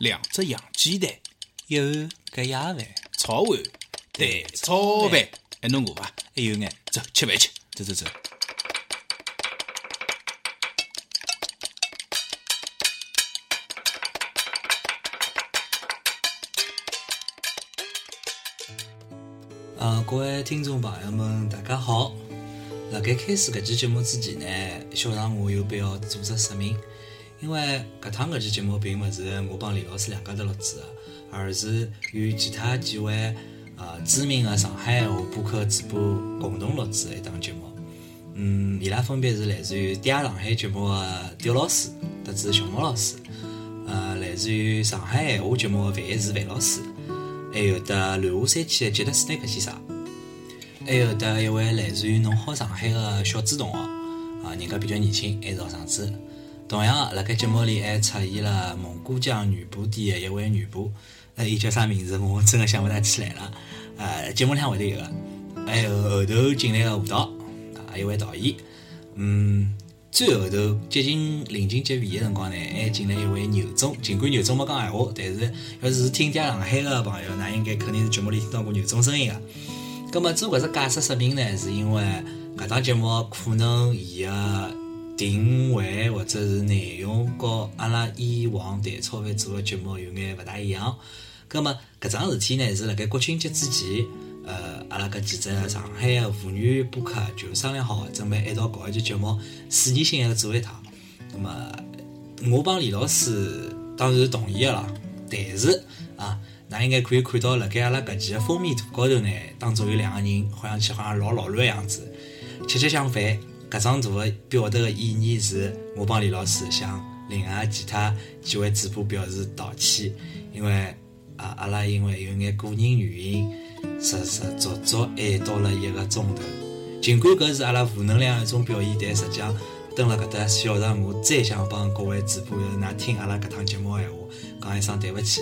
两只洋鸡蛋，一碗隔夜饭，炒碗蛋炒饭，还侬饿伐？还有眼走，吃饭去。走走走。啊，各位听众朋友们，大家好！辣盖开始搿期节目之前呢，小常我有必要做只说明，因为搿趟搿期节目并勿是我帮李老师两家头录制的，而是与其他几位呃知名的上海话播客主播共同录制的一档节目。嗯，伊拉分别是来自于《嗲上海》节目的刁老师，特子熊猫老师，呃，来自于上海闲话节目的范一是范老师。还有得乱下山区的杰德斯奈克先生，还有得一位来自于侬好上海的小朱同学，啊，人家比较年轻，还是学生子。同样，辣盖节目里还出现了蒙古江女仆店的一位女仆，呃，伊叫啥名字？我真的想不大起来了。呃，节目里向会得有个，还有后头进来的舞蹈，啊，一位导演，嗯。最后头接近临近结尾的辰光呢，还进来一位牛总。尽管牛总没讲闲话，但是要是听嗲上海的朋友，那应该肯定是节目里听到过牛总声音的。那么做搿只解释说明呢，是因为搿档节目可能伊个定位或者是内容，和阿拉以往蛋炒饭做的节目有眼勿大一样。那么搿桩事体呢，是辣盖国庆节之前。呃，阿拉搿几只上海个妇女播客就商量好，准备一道搞一期节目，试验性个做一趟。那么，我帮李老师当然是同意个啦。但是啊，㑚应该可以看到，辣盖阿拉搿期个封面图高头呢，当中有两个人，好像去好像老老卵样子，吃吃相反。搿张图个表达个意义是，我帮李老师向另外其他几位主播表示道歉，因为啊，阿拉因为有眼个人原因。实实足足挨到了一个钟头，尽管搿是阿拉负能量一种表现，但实际上蹲辣搿搭小让我再想帮各位主播㑚听阿拉搿趟节目闲话，讲一声对勿起，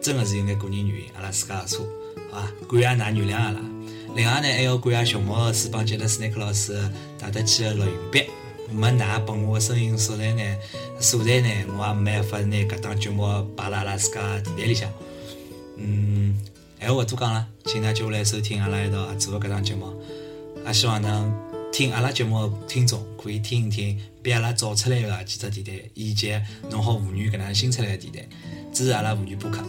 真的是有眼个人原因，阿拉自家个错，好伐？感谢㑚原谅阿拉。另外呢，还要感谢熊猫老师帮杰德斯奈克老师带得起个录音笔，没㑚拨我个声音素材呢，素材呢，我也没办法拿搿档节目摆辣阿拉自家电台里向，嗯。闲话勿多讲了，请大家接下来收听阿拉一道做个搿档节目，也希望能听阿拉节目听众可以听一听比阿拉早出来个几只电台，以及弄好妇女搿能新出来个电台，支持阿拉妇女播客。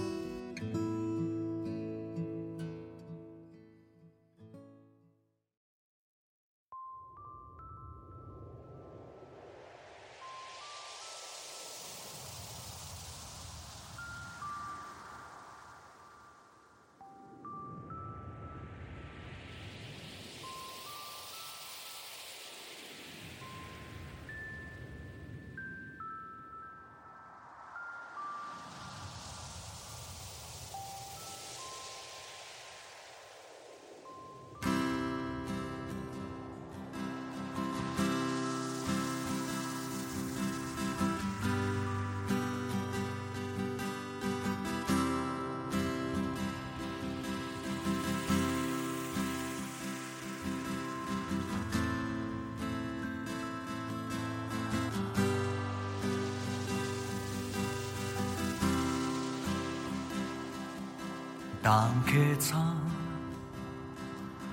打开窗，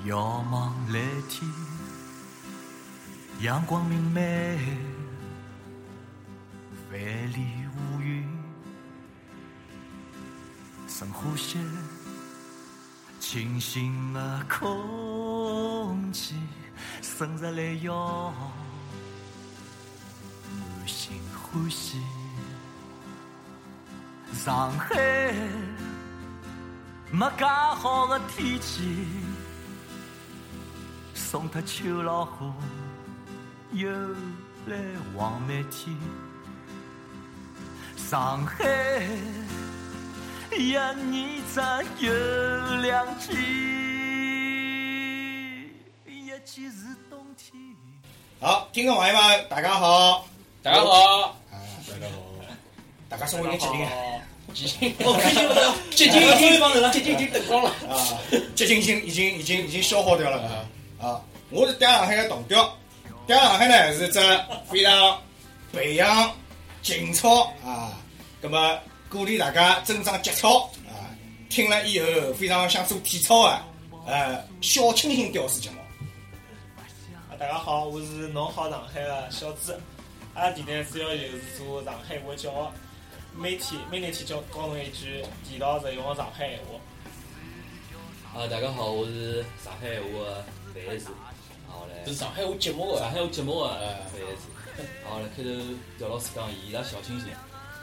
遥望蓝天，阳光明媚，万里无云，深呼吸清新的空气，生日来要满心欢喜，上海。没介好的天气，送特秋老虎又来望满天。上海一年只有两季，一季是冬天。好，听众朋友们，大家好，大家好，大家好，大家稍微有哦，激情不得，激情已经，激情已经等光了啊！激情性已经已经已经消耗掉了啊！啊，我是嗲上海的同调，嗲上海呢是只非常培养情操啊，那么鼓励大家增长节操啊！听了以后非常想做体操啊，呃，小清新屌丝节目。啊，大家好，我是侬好上海的小朱。阿拉电台主要就是做上海话教学，每天每日天教教侬一句地道实用的上海闲话。啊，大家好，我是上海话的范子。好嘞，是上海话节目个，上海话节目的范子。好嘞，开头刁老师讲伊拉小清新，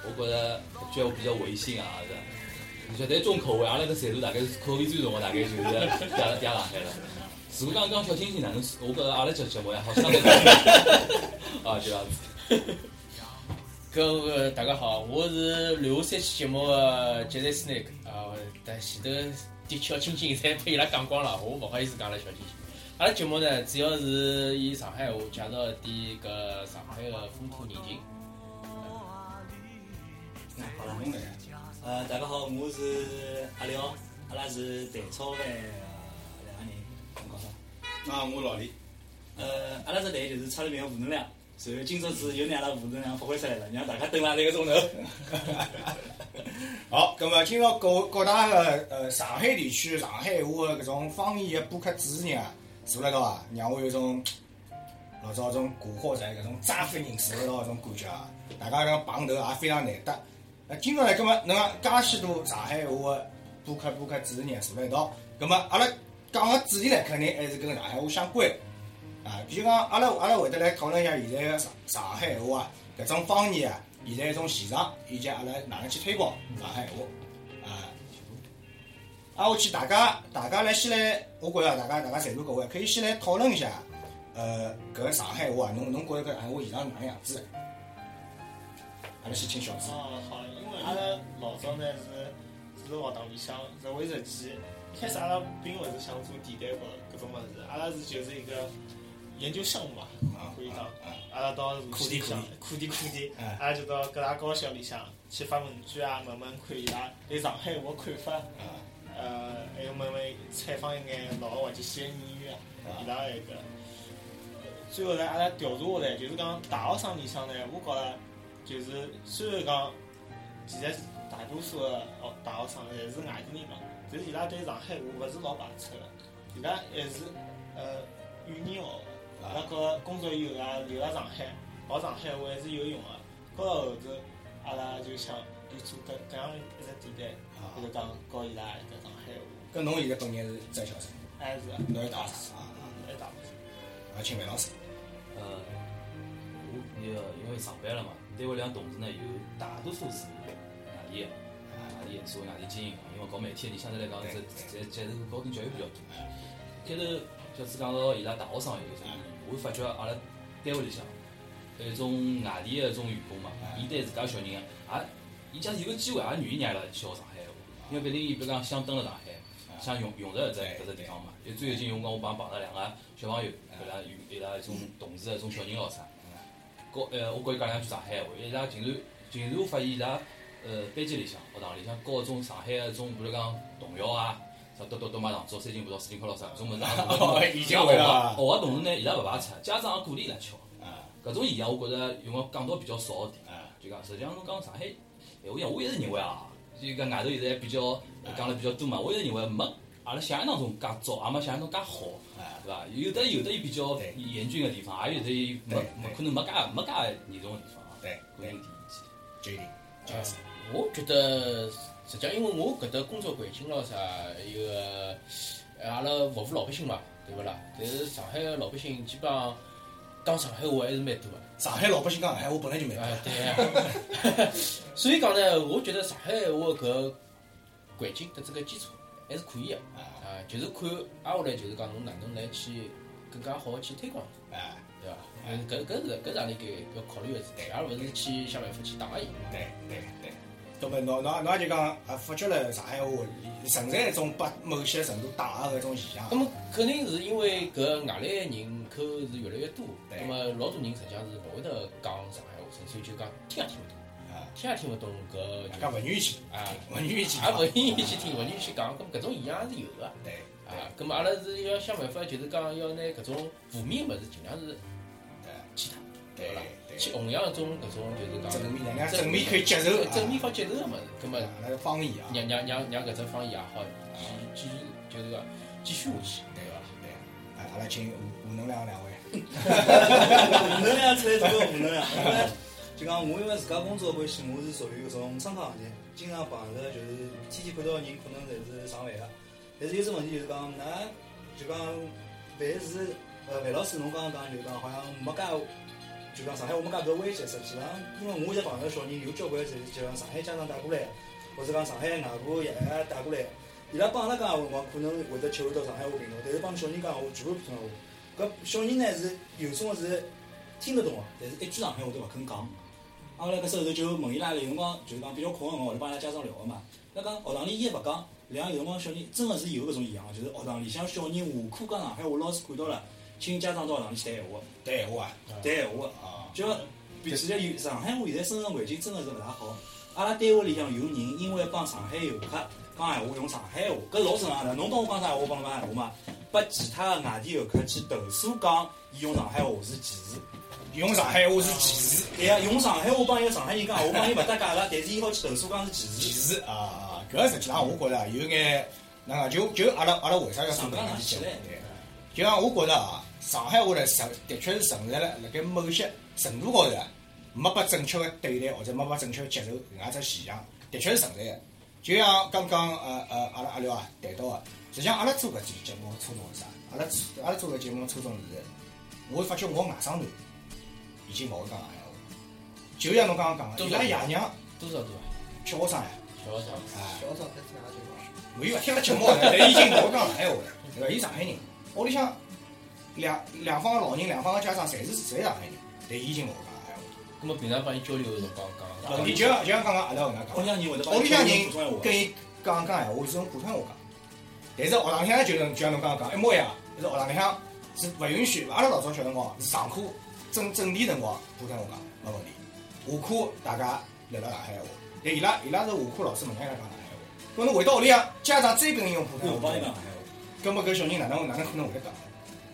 我觉着搿句话比较违心啊，是吧。绝对重口味，阿拉搿岁数大概是口味最重的，大概就是嗲嗲上海了。如果讲讲小清新哪能，我觉着阿拉节节目呀好相对。啊，就这样子。各位大家好，我是留下三期节目的杰瑞斯奈克啊，但前头的小清新侪被伊拉讲光了，我勿好意思讲了小清新。阿拉节目呢，主要是以上海话介绍一点搿上海的风土人情。好了，呃，大家好，我是阿廖，阿拉是蛋炒饭两个人，侬讲啥？啊，我老李。呃，阿拉只队就是差了点负能量，然后今朝子又拿阿拉负能量发挥出来了，让大家等了一个钟头。好，咁么今朝各各大个呃上海地区上海话的搿种方言的播客主持人啊，坐辣一道啊，让我有种老早种古惑仔搿种扎飞人坐辣一道搿种感觉啊，大家搿个碰头也非常难得。那今朝呢，咁么侬介许多上海话的播客播客主持人坐辣一道，咁么阿拉讲个主题呢，肯定还是跟上海话相关。啊，比如讲，阿拉阿拉会得来讨论一下现在个上上海闲话啊，搿种方言啊，现在一种现状，以及阿拉哪能去推广上海闲话啊。啊，我去大家大家来先来，我觉着大家大家在座各位可以先来讨论一下，呃，搿上海闲话啊，侬侬觉着搿上海话现状是哪能样子？阿拉先请小朱。哦，好，因为阿拉老早呢是是学堂里向是为实践，一开始阿拉并勿是想做电台搿搿种物事，阿拉是就是一个研究项目嘛，可以讲，阿拉到社区里向课题课题，阿拉就到各大高校里向去发问卷啊，问问看伊拉对上海话看法，呃，还有问问采访一眼老的滑稽戏的演员啊，伊拉那个，最后呢，阿拉调查下来，就是讲大学生里向呢，我觉着就是虽然讲，其实大多数的哦大学生侪是外地人嘛，但是伊拉对上海话勿是老排斥的，伊拉还是呃语言学的。阿拉觉着工作以后啊，留辣上海学上海话还是有用的。搞到后头，阿拉就想就做搿搿样一只地带，就是讲教伊拉搿上海话。搿侬现在本人是在校生，还是侬是大四啊？还是大学生。啊，请范老师。呃，我那个因为上班了嘛，单位里向同事呢有大多数是外地的，外地的，所谓外地经营嘛。因为搞媒体的，你相对来讲，在在在这个高等教育比较多。开头小子讲到伊拉大学生有种，我发觉阿拉单位里向有一种外地的一种员工嘛，伊对自家小人啊，也伊假使有个机会，也愿意让伊拉去学上海话，因为毕竟伊比如讲想蹲辣上海，想用用着搿只搿只地方嘛。就最近我讲我帮碰着两个小朋友，伊拉有伊拉一种同事的一种小人咯啥，教呃我跟伊讲两句上海话，伊拉竟然竟然我发现伊拉呃班级里向学堂里向教一种上海个一种，比如讲童谣啊。啥读读读马上做三斤葡萄四进考咯啥，搿种物事也已经会了。学个同事呢，伊拉勿排斥，家长也鼓励伊拉去学。搿种现象我觉着用个讲到比较少个点。就讲实际上侬讲上海，闲话讲我一直认为啊，就讲外头现在比较讲了比较多嘛，我一直认为没阿拉想象当中介糟，也没想象中介好，对伐？有的有的伊比较严峻个地方，也有的伊没没可能没介没介严重个地方。对，搿是第一决定。我觉得实际上，因为我搿搭工作环境咯啥，有个阿拉服务老百姓嘛，对勿啦？但是上海个老百姓基本上讲上海话还是蛮多个。上海老百姓讲上海话本来就蛮啊，对。所以讲呢，我觉得上海话搿环境的这个基础还是可以个。啊，就是看挨下来就是讲侬哪能来去更加好去推广，啊，对伐？嗯，搿搿是搿是阿拉该要考虑个事体，而勿是去想办法去打压伊。对对对。那么侬侬侬也就讲啊，发觉了上海话存在一种把某些程度打压个一种现象。那么肯定是因为搿外来人口是越来越多，那么老多人实际上是勿会得讲上海话，纯粹就讲听也听勿懂，啊，听也听勿懂搿就讲勿愿意去啊，勿愿意去，也勿愿意去听，勿愿意去讲，咁搿种现象是有个。对。啊，咁么阿拉是要想办法，就是讲要拿搿种负面物事尽量是对去脱。对伐？对。去弘扬一种搿种就是讲正面能量正面可以接受啊。正面好接受个物事，葛末啊那个方言啊，让让让让搿只方言也好继继续就是讲继续下去，对对伐？对，啊，阿拉请吴吴能量两位，负能量出来做个负能量，因 为就讲我因为自家工作关系，我是属于搿种商科行业，经常碰着就是天天看到人可能侪是上班个，但是有只问题就是讲，㑚就讲凡是呃范老师侬刚刚讲就是讲好像没介。就讲上海话没介搿威胁，实际上，因为我现在碰着小人有交关就是就讲上海家长带过来，或者讲上海外婆爷爷带过来，伊拉帮阿拉讲闲话辰光，可能会得切换到上海话频道，但是帮小人讲闲话全部普通话。搿小人呢是有种是听得懂个，但是一句上海话都勿肯讲。阿拉搿时候就问伊拉有辰光就是讲比较空个辰光，会得帮伊拉家长聊个嘛。那讲学堂里伊也勿讲，两有辰光小人真个是有搿种现象，就是学堂里向小人下课讲上海话，老师看到了，请家长到学堂里去谈闲话，谈闲话啊，谈闲话。啊，就其实有上海话现在生存环境真的是勿大好。阿拉单位里向有人因为帮上海游客讲闲话用上海话，搿老正常的。侬帮我讲啥闲话，我帮侬讲闲话嘛。拨其他的外地游客去投诉讲，伊用上海话是歧视。用上海话是歧视，对呀，用上海话帮一个上海人讲闲话，帮伊勿搭界了，但是伊好去投诉讲是歧视歧视。啊啊！搿实际上我觉着有眼，那个就就阿拉阿拉为啥要上纲搿期节目？上线来对，就像我觉着啊，上海话呢存的确是存在了辣盖某些程度高头，没被正确的对待或者没被正确的接受，搿样只现象的确是存在的。就像刚刚呃呃阿拉阿廖啊谈到个，实际上阿拉做搿期节目初衷是啥？阿拉阿拉做搿节目初衷是，我会发觉我外甥女已经勿会讲上海话，就像侬刚刚讲的，伊拉爷娘多少多少？小学生呀。小学生，哎，小少开听哪节目？我伊勿听了节目，但伊已经勿会讲上海话了，对伐？伊上海人，屋里向两两方个老人、两方个家长侪是侪是上海人，但伊已经勿会讲上海话。葛末平常帮伊交流个辰光讲问题就像就像刚刚阿拉搿能屋里讲，向人会得帮伊屋里向讲普通话。人跟伊讲讲闲话是用普通话讲，但是学堂里向就是就像侬刚刚讲一模一样，就是学堂里向是勿允许。阿拉老早小辰光是上课正正点辰光普通话讲没问题，下课大家聊聊上海话。但伊拉伊拉是下课老师问伊拉讲上海话，搿侬回到屋里向，家长再跟伊用普通我话讲帮伊讲上海话。根本搿小人哪能哪能可能会得？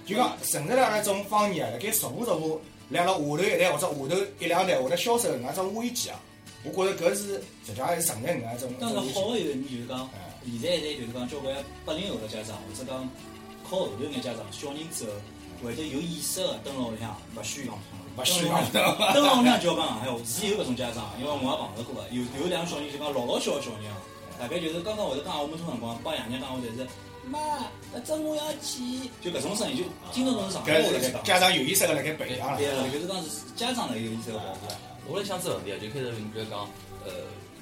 就讲存在了阿拉种方言啊，辣盖逐步逐步辣辣下头一代或者下头一两代会得消失搿能介种危机啊。我觉着搿是实际上还是存在搿能介种当然种危机。好个一点就是讲，哎现在现在就是讲交关八零后的家长，或者讲靠后头眼家长，小人之后会得有意识个蹲辣屋里向勿许讲普通话，勿许讲蹲辣屋里向就要讲上海话，是有搿种家长，因为我也碰着过个，有有两个小人就讲老老小个小人啊，大概就是刚刚会得讲闲话没多辰光，帮爷娘讲话侪是妈，搿只我要去，就搿种声音，就听得懂是上海话辣盖讲。家长有意识个辣盖培养了。就是讲是家长辣有意识个保护。我来想只问题啊，就开始比如讲，呃，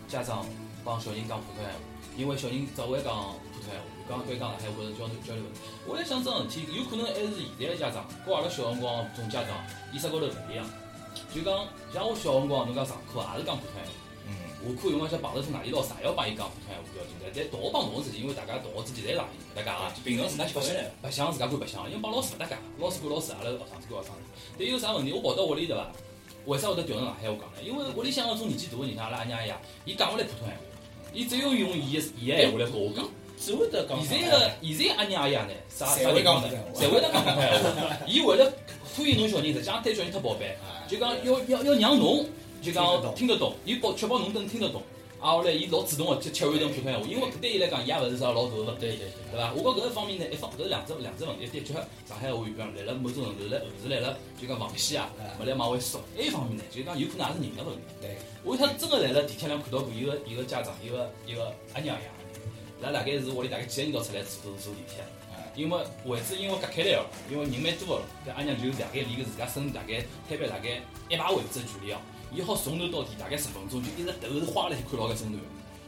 家长帮小人讲普通闲话，因为小人只会讲普通闲话，讲会讲上海话或者交流交流问题。我来想这问题，有可能还是现在的家长跟阿拉小辰光种家长意识高头勿一样。就讲像我小辰光，侬讲上课也是讲普通闲话。嗯，下课有辰光想碰着是外地老师，也要帮伊讲普通闲话比较紧张。但同学帮同学之间，因为大家同学之间侪是上海人，大家啊。平常自家吃饭来。白相自家管白相，因为帮老师勿搭界，老师管老师，阿拉学生子管学生子。但有啥问题？我跑到屋里对伐？为啥会得调成上海话讲呢？因为屋里向搿种年纪大个人，像阿拉阿娘爷，伊讲勿来普通闲话，伊只有用伊个伊个闲话来跟我讲。只会得讲现。在个现在阿娘阿爷呢，啥啥侪会讲呢侪会得讲普通闲话。伊为了敷衍侬小人，实际上对小人太宝贝，就讲要要要让侬就讲听得懂，伊保确保侬能听得懂。啊，后来伊老主动个去切换成普通闲话，因为搿对伊来讲，伊也勿是啥老大个问题。对对对。对伐？我觉搿一方面呢，一方搿是两只两只问题，的确上海话语讲来了某种程度来后是来了就讲防线啊，勿来往回缩。一方面呢，就是讲有可能也是人的问题。对，我他真个来了地铁上看到过一个一个家长，一个一个阿娘爷，伊拉大概是屋里大概几个人到出来坐坐地铁，因为位置因为隔开来了，因为人蛮多个，搿阿娘就大概离个自家身大概摊板大概一排位置个距离哦，伊好从头到底大概十分钟，就一直头是花了去看牢搿身段，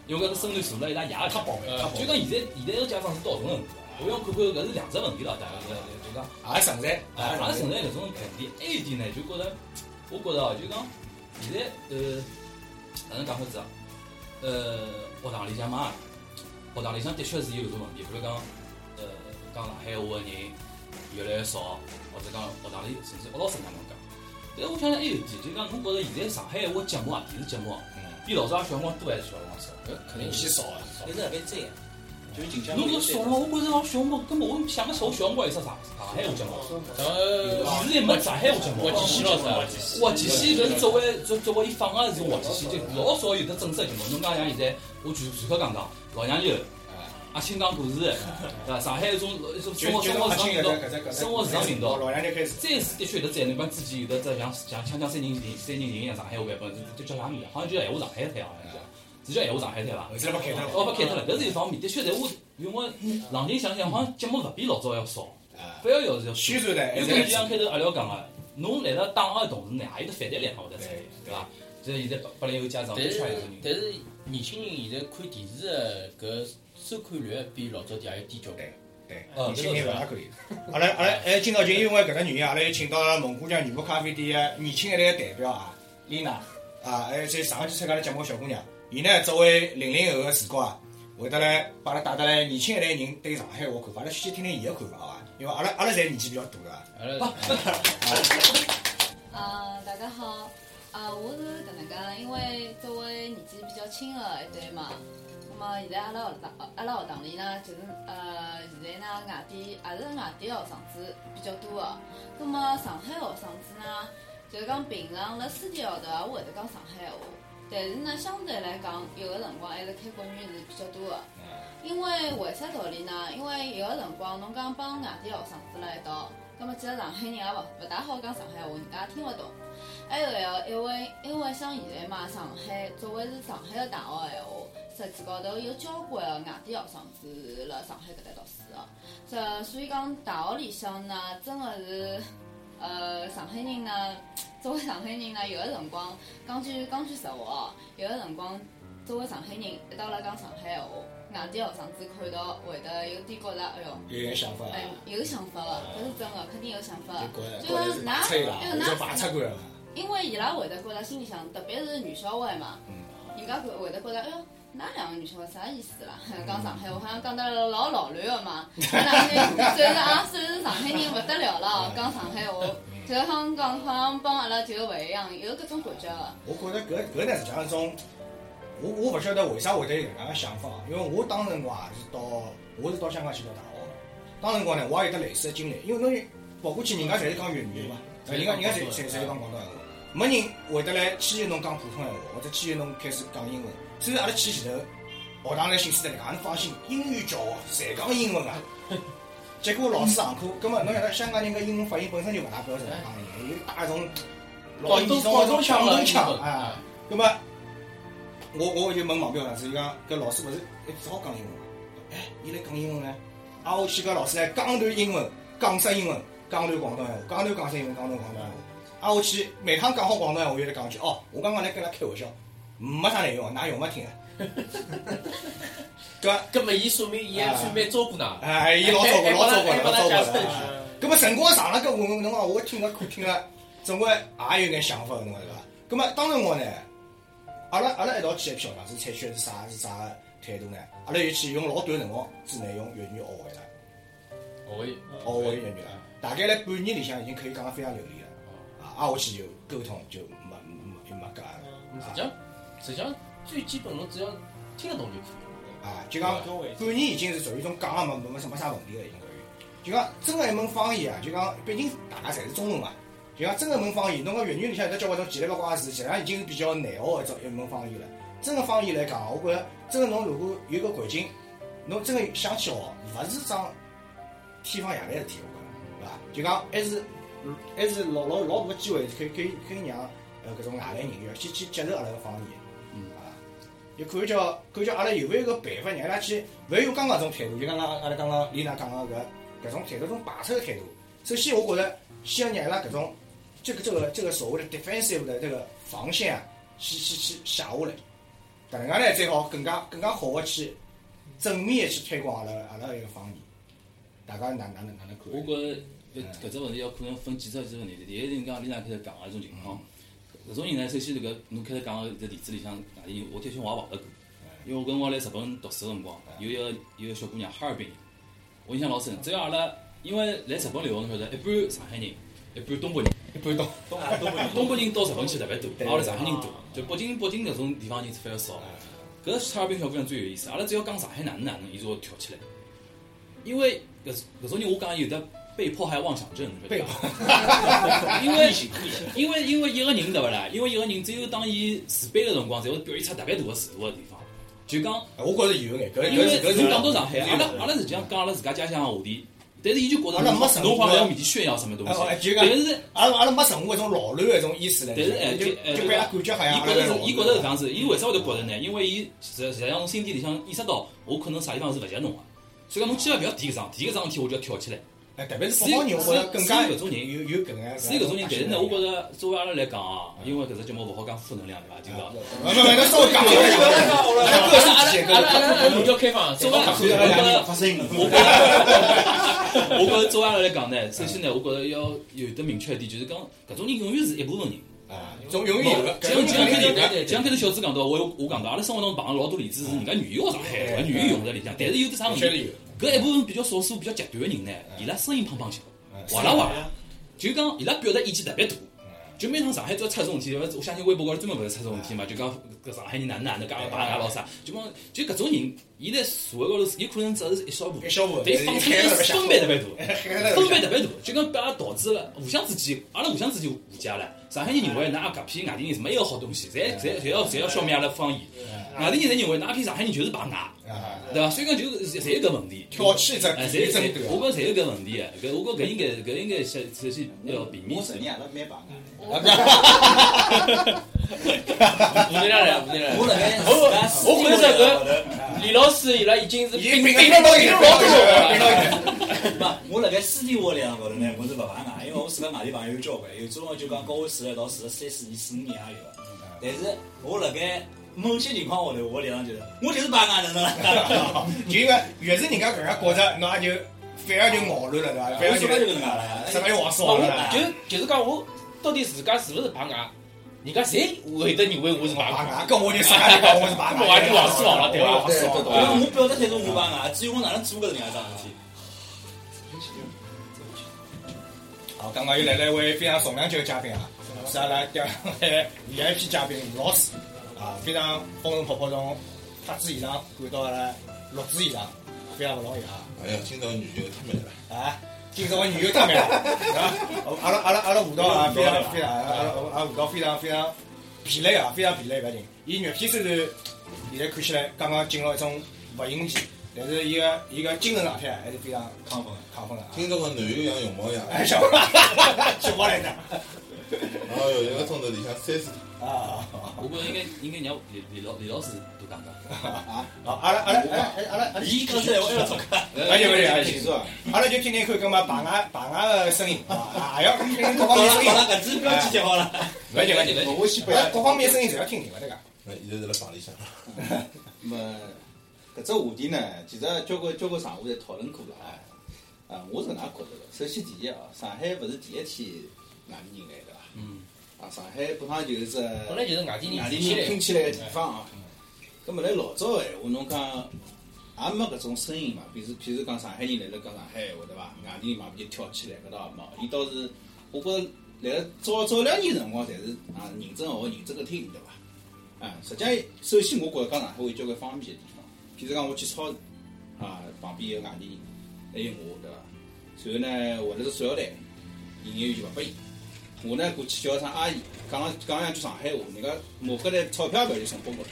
因为搿个身段坐了伊拉爷太宝贝，太宝贝，就讲现在现在个家长是到什么程度啊？我要看看搿是两只问题了，大家就就讲。也存在，也存在搿种问题。还有一点呢，就觉着，我觉着哦，就讲现在呃，哪能讲法子啊？呃，学堂里向嘛，学堂里向的确是有搿种问题，比如讲，呃，讲上海话个人越来越少，或者讲学堂里甚至学老师哪能讲。但我想想还有一点，就讲侬觉着现在上海话节目啊，电视节目啊，比老早小辰光多还是小辰光少？搿肯定明显少啊。一直辣盖追，就近腔。侬搿说了，我觉着老小辰光根本我想不起，我小辰光有啥上上海话节目，呃，电视里没上海话节目。我继续老师，滑稽戏搿是作为作作为伊放个是滑稽戏，就老少有得正式的节目。侬讲像现在，我随随口讲讲，老娘舅，阿青讲故事，对伐？上海一种一种生活生活时尚频道，生活时尚频道。老娘就开始。这次的确有得灾难，讲之前有的只像像锵锵三人行三人行一样上海话版本，就叫啥名字？好像叫闲话上海滩，好像是。是叫闲话上海滩伐？后头把开脱了。哦，把开脱了。搿是一方面，的确，在我因为冷静想想，好像节目勿比老早要少，反而要是要宣传呢。因为就像开头阿廖讲个，侬来了打个同时呢，也有得反对力会得出来，对伐？所以现在八八零后家长但是。但是年轻人现在看电视的搿收看率比老早点还要低交关。对，哦年轻人勿大可以。阿拉阿拉哎，今朝就因为搿只原因，阿拉又请到了蒙古江女仆咖啡店的年轻一代的代表啊，丽娜啊，还有在上一期参加了节目的小姑娘。伊呢，作为零零后的视角啊，会得来把阿拉带得来年轻一代人对上海话看法，阿拉先听听伊的看法好伐？因为阿拉阿拉侪年纪比较大个。阿拉啊，大家好，啊，我是搿能介，因为作为年纪比较轻的一代嘛，那么现在阿拉学堂阿拉学堂里呢，就是呃，现在呢外地也是外地学生子比较多的，那么上海学生子呢，就是讲平常辣私底下头也会得讲上海话，但是呢，相对来讲，有个辰光还是开国语是比较多的。因为为啥道理呢？因为有个辰光侬讲帮外地学生子辣一道，葛末其实上海人也勿勿大好讲上海话，人家也听勿懂。还有一个，因为因为像现在嘛，上海作为是上海个大学闲话，实际高头有交关个外地学生子辣上海搿搭读书个。这所以讲大学里向呢，真个是，呃，上海人呢，作为上海人呢，有个辰光讲句讲句实话哦，有个辰光作为上海人一到辣讲上海闲话。外地学生子看到会得有点觉着，哎哟，有眼想法。哎，有想法个，搿是真个，肯定有想法。因为伊拉会得觉着心里向，特别是女小孩嘛，嗯人家会会得觉着，哎哟，㑚两个女小孩啥意思啦？讲上海话好像讲得老老卵个嘛。那两个虽然也算是上海人勿得了了，讲上海话，就好像讲好像帮阿拉就勿一样，有各种感觉个。我觉着搿搿呢实际上是种。我我勿晓得为啥会得有搿能介个想法，因为我当辰光也是到，我是到香港去读大学个。当辰光呢，我也有得类似个经历，因为侬跑过去，人家侪是讲粤语嘛，人家人家侪侪侪是讲广东闲话，没人会得来迁就侬讲普通闲话，或者迁就侬开始讲英文。所以阿拉去前头，学堂来信息得讲，侬放心，英语教学侪讲英文啊。结果老师上课，葛末侬晓得香港人个英文发音本身就勿大标准，讲有带一种老严重个种广东腔啊，葛末。我我就问旁边学生子，伊讲搿老师勿是一只好讲英文嘛？哎，伊来讲英文呢？啊，我去搿老师来讲段英文，讲啥英文，讲段广东闲话，讲段讲式英文，讲段广东闲话。啊，我去每趟讲好广东闲话，我就来讲句哦，我刚刚来跟他开玩笑，没啥内容，㑚用勿听啊？对伐？搿么伊说明伊还算蛮照顾㑚。哎，伊老照顾，老照顾，老照顾了。搿么辰光长了，搿我侬讲我听了看听了，总归也有眼想法，侬讲对伐？搿么当辰光呢？阿拉阿拉一道去一批学堂子，采取的是啥是啥个态度呢？阿拉又去用老短辰光之内用粤语学会了，学会学会粤语了。大概辣半年里向已经可以讲得非常流利了。啊，挨下去就沟通就没没就没隔了。实际上，实际上最基本侬只要听得懂就可以了。啊，就讲半年已经是属于一种讲了没没没啥问题了，已经属于。就讲真个一门方言啊，就讲毕竟大家侪是中文嘛。就像真个门方言，侬讲粤语里向有得交关种奇里八卦字，实际上已经是比较难学一种一门方言了。真个方言来讲，我觉着真个侬如果有个环境，侬真个想去学，勿是桩天方夜谭事体，我觉着，对伐？就讲还是还是老老老大个机会，可以可以可以让呃搿种外来人员去去接受阿拉个方言，就看叫看叫阿拉有没有个办法让伊拉去，勿要用刚刚种态度，就刚刚阿拉刚刚李娜讲个搿搿种态度，种排斥个态度。首先，我觉着先要让伊拉搿种。这个这个这个所谓的 defensive 的这个防线啊，去去去下下来，搿能介呢，最好更加更加好个去正面个去推广阿拉阿拉一个方言。大家哪哪能哪能看？我觉着搿只问题要可能分几只几个问题。第一是讲李娜开始讲个一种情况，搿种人呢，首先迭个侬开头讲个这例子里向外地人，我的确我也碰着过。因为我跟我来日本读书个辰光，有一个有一个小姑娘，哈尔滨人，我印象老深。只要阿拉因为来日本留学，侬晓得，一半上海人，一半东北人。一半东东东北人到日本去特别多，阿拉上海人多，就北京北京搿种地方人是非常少。搿哈尔滨小姑娘最有意思。阿拉只要讲上海哪能哪能，伊就会跳起来。因为搿搿种人，我讲有的被迫害妄想症，被迫。因为因为因为一个人对勿啦？因为一个人只有当伊自卑个辰光，才会表现出特别大个自大个地方。就讲，我觉着有眼，搿因为搿侬讲到上海，阿拉阿拉实际上讲阿拉自家家乡个话题，但是伊就觉着阿拉没侬好像面前炫耀什么东西。但是阿拉阿拉没任何一种老卵个一种意思嘞，但是哎，就哎就被阿感觉好像伊觉着是，伊觉着是搿样子。伊为啥会得觉着呢？因为伊实实际上从心底里向意识到，我可能啥地方是勿及侬个，所以讲侬千万勿要提搿桩，提搿桩事体我就要跳起来。哎，特别是北方人，我觉着更加搿种人有有搿眼。是有搿种人，但是呢，我觉着作为阿拉来讲啊，因为搿只节目勿好讲负能量对伐？今朝，勿勿勿，侬稍微讲，阿拉阿拉阿拉阿拉目标开放，作为我觉着发声音，我觉着，我觉着作为阿拉来讲呢，首先呢，我觉着要有得明确一点，就是讲搿种人永远是一部分人。啊，总永远有个。像像开头，像开头小子讲到，我有我讲到，阿拉生活当中碰到老多例子是人家愿意学上海话，愿意用在里向，但是有的啥问题？搿一部分比较少数、比较极端的人呢，伊拉声音砰砰响，哗啦哗啦，就讲伊拉表达意见特别大。就每趟上海只要出这种事体，我相信微博高头专门勿是出这种事体嘛，就讲搿上海人哪能哪能介个打人家老啥，就讲就搿种人，伊在社会高头，伊可能只是一小部分，一小部分，但放出来分贝特别大，分贝特别大，就讲把阿拉导致了互相之间，阿拉互相之间误解了。上海人认为㑚搿批外地人是没一个好东西，侪侪侪要侪要消灭阿拉方言。外地人侪认为㑚批上海人就是排外，对伐？所以讲就侪有搿问题。挑起这哎，侪侪，我觉着侪有搿问题个。搿我觉搿应该搿应该首首先要避免。我。承认阿拉蛮排外。吴队长来，吴队长。我。辣盖我。我。觉着搿李老师伊拉已经是冰冰冰到一个老多不，我。辣盖私底下里向高头呢，我。是勿排外，因为我自家外地朋友有交关，有种就讲跟我住了一道住了三四年、四五年也有。但是我辣盖某些情况下头，我脸上就是，我就是排外的，喏。就因为越是人家搿样觉着，侬也就反而就傲乱了，对伐？反而就就搿能介了，什么就往说了。就就是讲我到底自家是勿是排外？人家侪会得认为我是排外，跟我就啥地方我是排外，我也就往死往了，对伐？对对对。我表达态度我排外，至于我哪能做搿能样桩事体。好，刚刚又来了一位非常重量级的嘉宾啊，是阿拉调来 VIP 嘉宾吴老师啊，非常风尘仆仆从拍子现场赶到了录制现场，非常不容易啊。哎呀，今朝女友太美了啊！今朝我女友太美了，啊！阿拉阿拉阿拉舞蹈啊，非常非常，阿拉阿拉舞蹈非常非常疲累啊，非常疲累搿人。伊肉体虽然现在看起来刚刚进入一种勿应期，但是伊个伊个精神状态还是非常亢奋亢奋的。听到个男友像熊猫一样，哎，小熊猫来着。哎哟，一个钟头里向三十趟啊！我觉着应该应该让李李老李老师多讲讲啊！啊，阿拉阿拉阿拉阿拉，伊刚才我要做看，而且不是，而且是阿拉就听听看，搿么排外排外个声音啊，也要听听各方面声音。好了，搿只标记贴好了。勿紧勿要勿紧，我先不要。各方面声音侪要听听，勿得个。那现在是辣房里向。么，搿只话题呢，其实交关交关场合侪讨论过了啊。啊，我是搿能觉着个。首先第一啊，上海勿是第一天外地人来对伐？嗯。啊，上海本来就是本来就是外地人外地人拼起来个地方啊。咁么来老早个闲话，侬讲也没搿种声音嘛？比如譬如讲上海人来了讲上海闲话对伐？外地人嘛就跳起来，搿倒也没。伊倒是，我觉着来了早早两年辰光，侪是啊认真学、认真个听对伐？啊，实际上首先我觉着讲上海话有交关方便个地方，譬如讲我去超市啊，旁边有外地人，还有我对伐？随后呢，或者是塑料袋，营业员就勿拨伊。我呢过去叫一声阿姨，讲了讲两句上海话，人家抹搿袋钞票搿就送拨我了。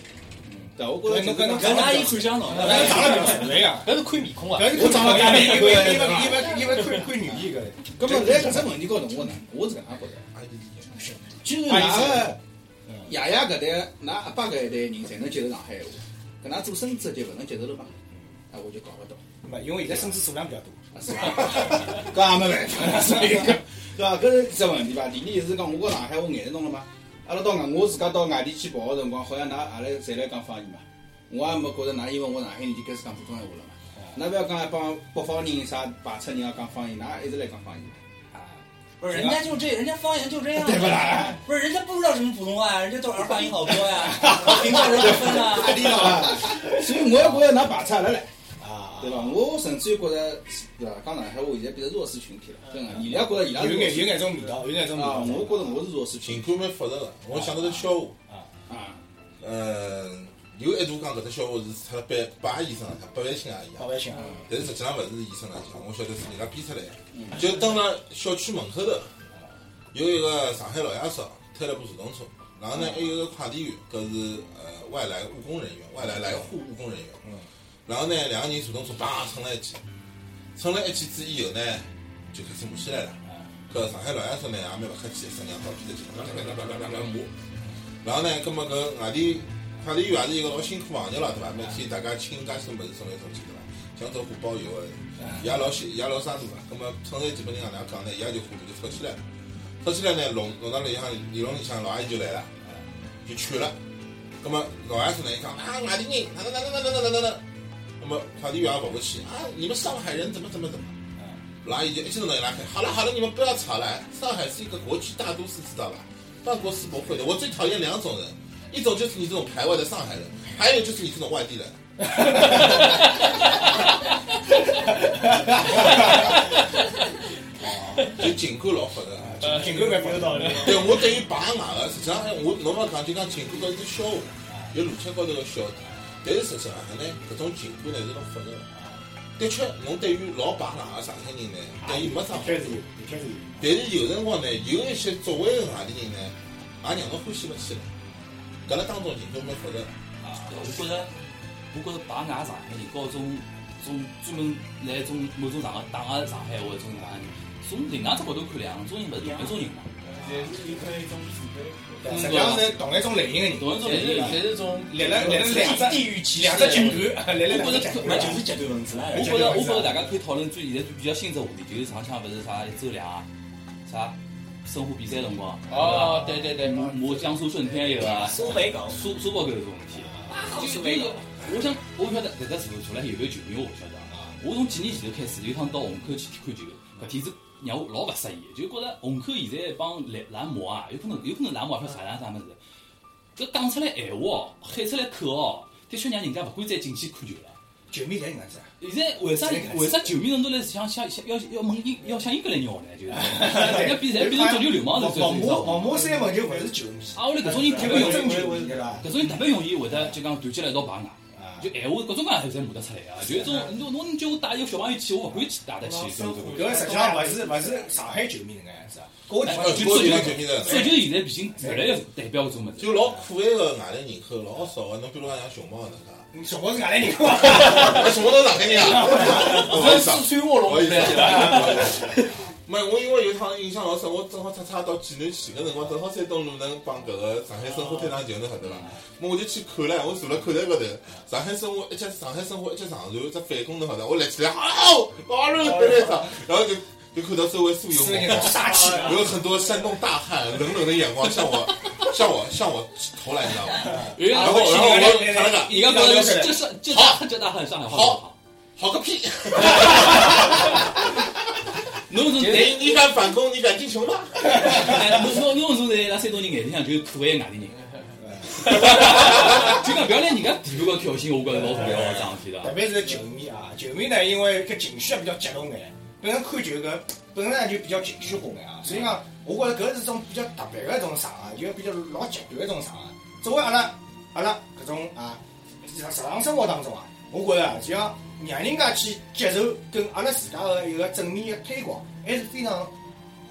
对，我觉着侬跟侬跟阿姨看相同，长得比较熟练啊，搿是看面孔啊，搿是看长得面，因为因为因为因为看看女的搿。搿么在搿只问题高头，我呢，我是搿能觉着。就是㑚个爷爷搿代、㑚阿爸搿一代人才能接受上海话，搿能做孙子就勿能接受了嘛？啊，我就搞勿懂。没，因为现在孙子数量比较多。是吧？搿也没办法，所以搿对伐？搿是一只问题伐？第二就是讲，我讲上海话眼着侬了吗？阿拉到外，我自家到外地去跑个辰光，好像㑚阿拉侪来讲方言嘛。我也没觉着㑚因为我上海人就开始讲普通闲话了嘛。㑚勿要讲一帮北方人啥排斥人家讲方言，㑚一直来讲方言。不是，人家就这，人家方言就这样，对不啦？不是，人家不知道什么普通话呀，人家都儿化音好多呀，平话人分啊，地道啊。所以我也觉着㑚排斥阿拉唻。对吧？我甚至于觉得，对吧？讲上海话现在变成弱势群体了，真个。伊拉觉得伊拉有眼有眼种味道，有眼种味道。我觉着我是弱势群情感蛮复杂个，我想到是笑话。啊。嗯，有一度讲搿只笑话是出了八八个医生浪向，八万青阿姨啊。八万青啊，但是实际上勿是医生浪向，我晓得是人家编出来的。就蹲辣小区门口头，有一个上海老爷叔推了部自动车，然后呢还有一个快递员，搿是呃外来务工人员，外来来沪务工人员。然后呢两个人自动车叭蹭了一记，蹭了一记之以后呢，就开始骂起来了。搿上海老爷叔呢也蛮勿客气，声音到边头去，叭叭叭叭叭叭叭骂。然后呢，葛末搿外地快递员也是一个老辛苦行业了，对伐？每天大家清介许多物事送来送去，对伐？江浙沪包邮个，伊也老辛，伊也老生大个。葛末趁着基本人哪能讲呢？伊也就火头就吵起来了。吵起来呢，弄弄堂里向里弄里向老阿姨就来了，就劝了。葛末老爷叔呢一讲啊，外地人，哪能哪能哪能哪能哪能。那么快递员也不服气啊，你们上海人怎么怎么怎么。老阿姨就一记头把伊拉开，好了好了，你们不要吵了，上海是一个国际大都市，知道吧？办过世博会的，我最讨厌两种人，一种就是你这种排外的上海人，还有就是你这种外地人。就情感老发的，情感蛮有道理。对我对于排外的，实际上我侬勿讲就讲情感高头是笑话，有逻辑高头个笑点，但是实际上呢，搿种情感呢是老复杂的。的确，侬对于老排外个上海人呢，对伊没啥好处。但是有辰光呢，有一些作为个外地人呢，也让侬欢喜勿起来。搿辣当中情况蛮复杂。啊，我觉着，我觉着排外上海人，和种种专门来种某种场合打个上海话种上海人，从另外只角度看，两种人勿是同一种人嘛。侪是有可能一种自卑。实际上是同一种类型的人，同一种侪是类型侪是种立了立了两只地域歧视两只极端，立了两我觉得只极端，就是集团分子啦。我觉着，我觉着大家可以讨论最现在比较新只话题，就是上腔勿是啥一周两啊，啥生活比赛辰光，哦，对对对，骂骂江苏舜天有啊，苏北狗，苏苏北狗搿种事体。就是就是，我想我勿晓得搿只事出来有没有球迷，我勿晓得啊。我从几年前头开始，有趟到虹口去看球，搿天子让我老勿适意，就觉着虹口现在帮蓝蓝魔啊，有可能有可能蓝魔也晓得啥样啥物事。搿讲出来闲话哦，喊出来口哦，的确让人家勿敢再进去看球了。球迷侪搿样子啊。现在为啥为啥球迷侬都来想想想要要问英要向英格兰要呢？就是，人家比现在变成足球流氓是最黄马最早。黄马三问就勿是球迷，啊，我来搿种人特别容易？搿种人特别容易会得就讲团结辣一道排外。啊就闲话各种各样的侪骂得出来啊！就是种侬侬叫我带一个小朋友去，我勿敢去带得去。搿实际上勿是勿是上海球迷搿能样子啊，搿地球迷的，足球现在毕竟越来越代表搿种物事。就老可爱个外来人口老少个，侬比如讲像熊猫能介。小我是外来人口啊，什么都上海人啊？不好意思啊，四川卧龙不好意。没，我因为有趟印象老深，我正好出差到济南去，搿辰光正好山东路能帮搿个上海申花推场球，侬晓得伐？么我就去看了，我坐辣看台高头，上海申花一级上海申花一级上传只反攻，侬晓得？我立起来，好，好了，对对上，然后就就看到周围素有是那种杀气啊。有很多山东大汉冷冷的眼光向我 向我向我投来，你知道吗？然后然后我看了个，人家觉得这是这大这大汉上海话好好个屁！侬从你你敢反攻？你敢进球吗？侬侬侬从在拉山东人眼里向就是可爱的外地人。就讲不要拿人家地盘高挑衅，我觉着老重要个桩事体的。特别是球迷啊，球迷呢，因为搿情绪也比较激动眼，本身看球搿本身就比较情绪化眼啊，所以讲，我觉着搿是种比较特别个一种场合，就比较老极端个一种场合。作为阿拉阿拉搿种啊日常生活当中啊，我觉着啊就像让人家去接受跟阿拉自家个一个正面个推广，还是非常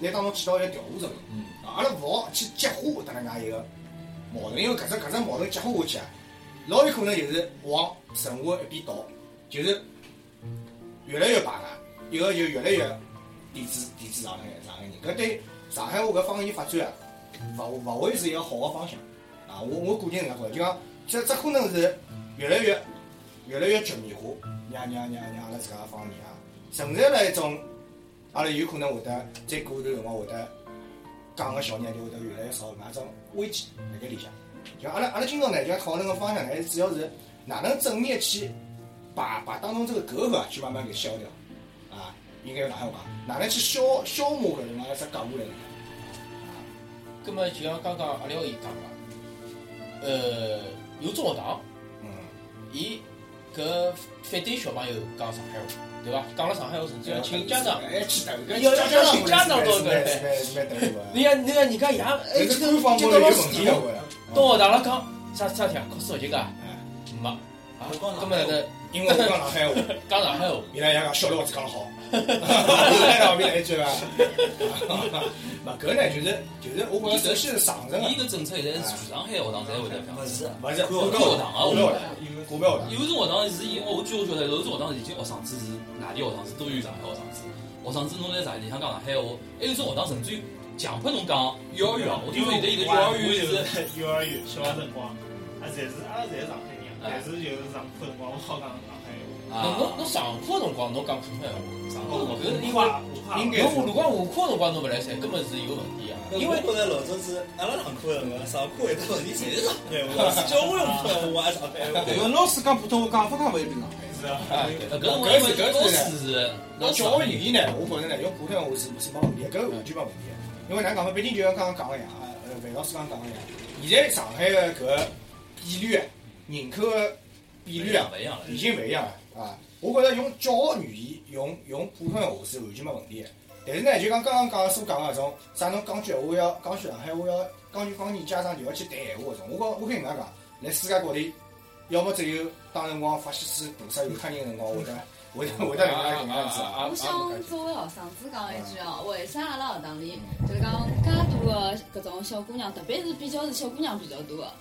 来当中起到一个调和作用。嗯啊，阿拉勿好去激化迭能介一个矛盾，因为搿只搿只矛盾激化下去啊，老有可能就是往神话一边倒，就是越来越排外，一个就越来越抵制抵制上海上海人，搿对上海话搿方言发展啊，勿勿会是一个好个方向。啊！我我个人搿能觉着，就讲这这可能是越来越越来越局面化，让让让让阿拉自家个方言啊，存在了一种阿拉有可能会得再过一段辰光会得讲个小人就会得越来越少，搿种危机辣盖里向。就阿拉阿拉今朝呢，就讨论个方向呢，主要是哪能正面去把把当中这个隔阂啊，去慢慢给消掉。啊，应该用哪样讲？哪能去消消磨搿能介一只隔阂来呢？葛么就像刚刚阿廖伊讲个，呃，有中学堂，嗯，伊搿反对小朋友讲上海话，对伐？讲了上海话，甚至要请家长。要要家长请家长到是搿是蛮蛮头个。你看，你看，人家爷，哎，搿这是官方这个老高头有问题的，到学堂了讲啥啥天考试勿及格，没啊，光根本的因为我讲上海话，讲上海话，伊拉爷讲小老子讲得好，来后面来一句伐？嘛，搿呢就是就是我觉着这是上层伊个政策现在是全上海学堂侪会得勿是啊，勿是股票学堂啊，股票学堂，股票学堂。有种学堂是因为我据我晓得，有种学堂已经学生子是外地学生子多于上海学生子。学生子侬在啥地方讲上海话？还有种学堂甚至于强迫侬讲幼儿园。我听说现在有个幼儿园是幼儿园小辰光，啊，侪是阿拉侪是上海人，但是就是上课辰光我好讲上海话。侬侬侬上课辰光侬讲普通闲话，上课辰光，搿是因为怕怕应该侬如果下课辰光侬勿来三，根本是有问题啊。因为觉着老早子阿拉上课的辰光，上课会得问题侪是上海话，是教我用普通话还是上海话？老师讲普通话讲法讲勿一定上海。是啊，搿搿搿是搿是师是那教育语言呢，我觉着呢，用普通话是是没问题的，搿完全没问题的。因为哪讲法，毕竟就像刚刚讲个一样啊，呃，范老师刚刚讲个一样，现在上海的搿比率啊，人口的比率啊，勿一样了。已经勿一样了啊。我觉着用教学语言，用用普通话是完全没问题的。但是呢，就讲刚刚讲所讲个搿种，啥侬讲句闲话要讲句上海话要讲句方言，家长就要去谈闲话搿种，我讲我可以搿能介讲，辣世界各地，要么只有当辰光法西斯屠杀犹太人辰光，会得会得会得搿能介搿能样子。我想作为学生子讲一句哦，为啥阿拉学堂里就是讲介多个搿种小姑娘，特别是比较是小姑娘比较多的，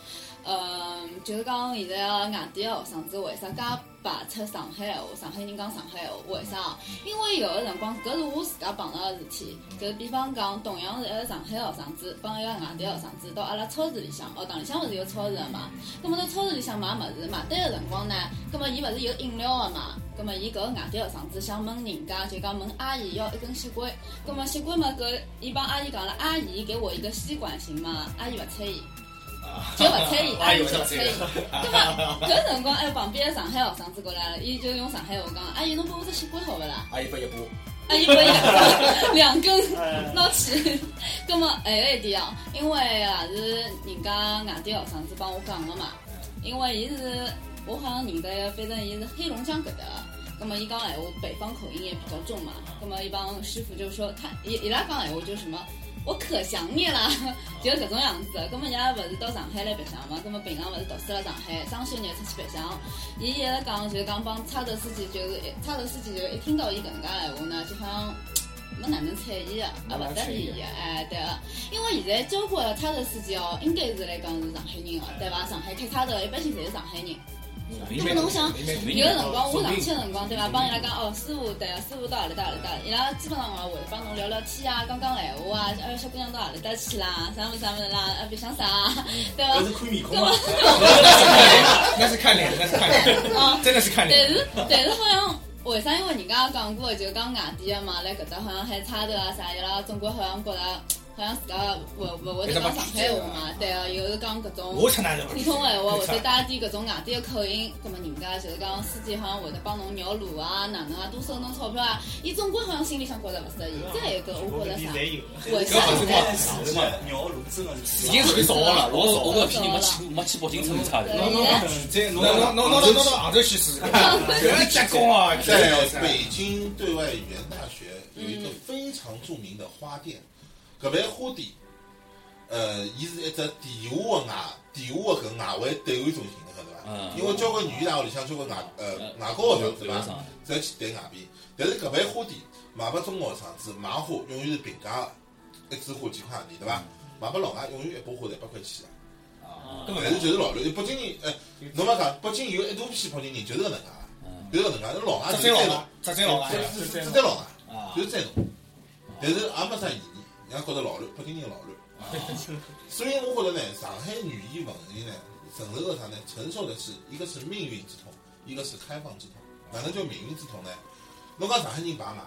嗯，就是讲现在个外地的学生子为啥介排斥上海闲话？上海人讲上海闲话，为啥？因为有个辰光，搿是我自家碰到个事体，就是比方讲，同样是一个上海个学生子帮一个外地学生子到阿拉超市里向，学堂里向勿是有超市个嘛？葛末到超市里向买物事，买单个辰光呢，葛末伊勿是有饮料个嘛？葛末伊搿个外地学生子想问人家，就讲问阿姨要一根吸管，葛末吸管嘛搿伊帮阿姨讲了，阿姨给我一个吸管行吗？阿姨勿睬伊。就勿睬伊，阿姨就勿睬伊。搿辰光，哎，旁边个上海学生子过来了，伊就用上海话讲：“阿姨，侬拨我只吸管好勿啦？”阿姨拨一把，阿姨拨一两根，两根拿去。葛末还有一点哦，因为也是人家外地学生子帮我讲个嘛，因为伊是我好像认得反正伊是黑龙江搿搭个。葛末伊讲闲话，北方口音也比较重嘛。那么一帮师傅就说他伊伊拉讲闲话就是什么。我可想你了，就搿种样子。葛末伊拉勿是到上海来白相嘛？葛末平常勿是读书辣上海，双休日出去白相。伊一直讲就是讲帮差头司机，就是一差头司机就一听到伊搿能介闲话呢，就好像 没哪能睬伊个，也勿搭理伊个。哎，对个。因为现在交关个差头司机哦，应该是来讲是上海人个，对伐？上海开差头一般性侪是上海人。那么侬想，有个辰光我上去个辰光，对伐？帮伊拉讲哦，师傅对个，师傅到何里搭何里搭，伊拉基本上哦会帮侬聊聊天啊，讲讲闲话啊，哎，小姑娘到何里搭去啦，啥物事啥物事啦，啊，白相啥，对伐？那是看面孔 啊，那是看脸，那是看脸，啊，真的是看脸但脸。是但是好像为啥？因为人家讲过，就讲外地个嘛，来搿搭好像还差头啊啥，伊拉总归好像觉着。好像自家勿勿会得讲上海话嘛，对啊，又是讲搿种普通闲话，或者带点搿种外地的口音，葛末人家就是讲司机好像会得帮侬绕路啊，哪能啊，多收侬钞票啊，伊总归好像心里向觉着勿适意。再一个，我觉着啥？为啥绕路真的是已经属于少了，老少了。我搿批人没去过，没去北京乘差的。侬侬侬侬侬侬侬到杭州去试试 结棍啊！在北京对外语言大学有一个非常著名的花店，搿爿花店，呃，伊是一只地下个外地下个搿外围兑换中心，侬晓得伐？嗯因为交关语言大学里向交关外呃外高学生对伐？侪去对外边，但是搿爿花店卖拨中国学生子买花永远是平价个，一枝花几块钿对伐？卖拨老外永远一把花是一百块钱啊个。但是就是老刘，北京人，哎，侬勿讲，北京有一大批北京人就是搿能介，就是搿能介，那老外只就是栽侬真老外，，只真老外，只只栽老外，就是栽侬，但是也没啥意义，人家觉得老乱，北京人老乱。所以我觉得呢，上海语言文艺呢，承受的啥呢？承受的是一个是命运之痛，一个是开放之痛。哪能叫命运之痛呢？侬讲上海人排外，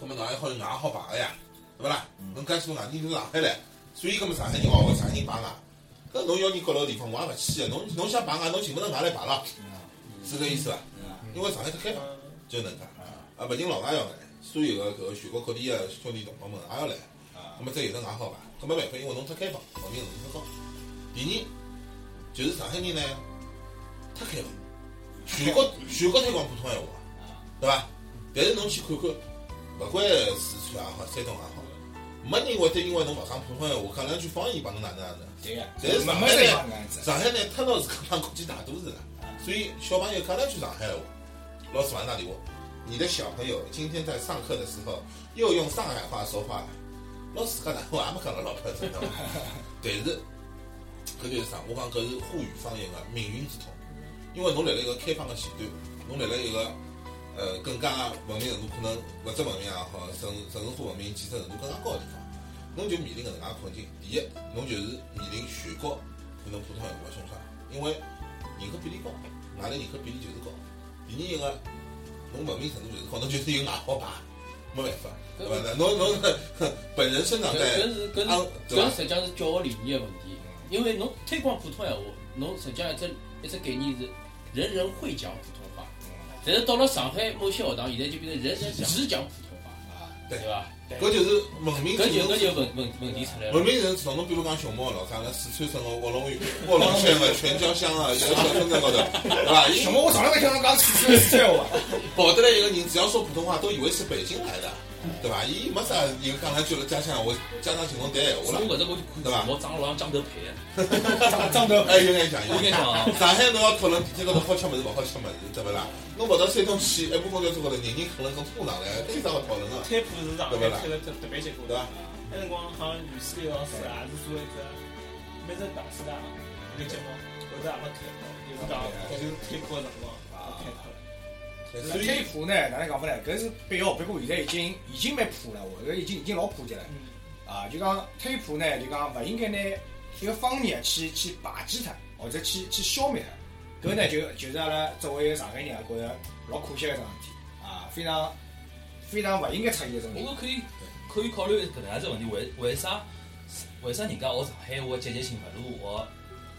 那么侬还好有外好排个呀，对勿啦？侬介许多外地人都上海来，所以搿么上海人哦，上海人排外，搿侬要人各个地方我也勿去个，侬侬想排外，侬寻勿着外来排了，是搿意思伐？因为上海太开放，就能介。啊，勿仅老外要来，所有个搿个全国各地个兄弟同胞们也要来。咁么再有得外好吧，搿没办法，因为侬太开放，文明程度太高。第二，就是上海人呢，太开放，全国全国推广普通闲话，对伐？但是侬去看看，勿管四川也好，山东也好，没人会得因为侬勿讲普通闲话，讲两句方言帮侬哪能哪能。对个，但是上海呢。上海呢，太闹是讲国际大都市了，所以小朋友讲两句上海话，老师马上打电话，你的小朋友今天在上课的时候又用上海话说话了，老师讲哪话也没讲了老标准，但是搿就是啥？我讲搿是沪语方言的命运之痛，因为侬辣辣一个开放的前端，侬辣辣一个呃更加文明程度可能物质文明也好，城城市化文明建设程度更加高的地方，侬就面临搿能介困境。第一，侬就是面临全国可能普通闲话的凶杀，因为人口比例高，外来人口比例就是高。第二一个，侬文明程度就是高，侬就是有外号牌，没办法，对伐？那侬侬本人生长搿在搿是搿安是？实际上是教学理念的问题，因为侬推广普通闲话，侬实际上一只一只概念是人人会讲普通话，但是到了上海某些学堂，现在就变成人人只讲普通话，对对伐？搿就是文明搿就搿就问问问题出来了文。明人从侬比如讲熊猫老啥，那四川省个卧龙县、卧龙县个全椒乡啊，一个小村镇高头，对伐？伊熊猫我从来没听侬讲四川四川话。跑得来一个人，只要说普通话，都以为是北京来的，对伐？伊没啥有讲两句了家乡话，家常情况谈闲话了，我搿只我对伐？我长得老像江头配的，张张头哎，有眼讲，有眼讲啊上海侬要讨论地铁高头好吃物事，勿好吃物事，对勿啦？侬跑到山东去，一部公交车高头，人人啃了跟车上来，搿有啥好讨论个？推普是上海推了特特别结棍对伐？那辰光好像语数英老师也是做一只每只大师的一个节目，后头也没开到，就是讲就是推普的辰光。那推普呢？哪能讲法呢？搿是必要，不过现在已经已经蛮普了，我搿已经已经老普及了。啊，就讲推普呢，就讲勿应该拿一个方言去去排挤它，或者去去消灭它。搿呢就就是阿拉作为一个上海人啊，觉着老可惜个一桩事体啊，非常非常勿应该出现一种。我觉可以可以考虑搿能样子问题，为为啥为啥人家学上海话积极性勿如学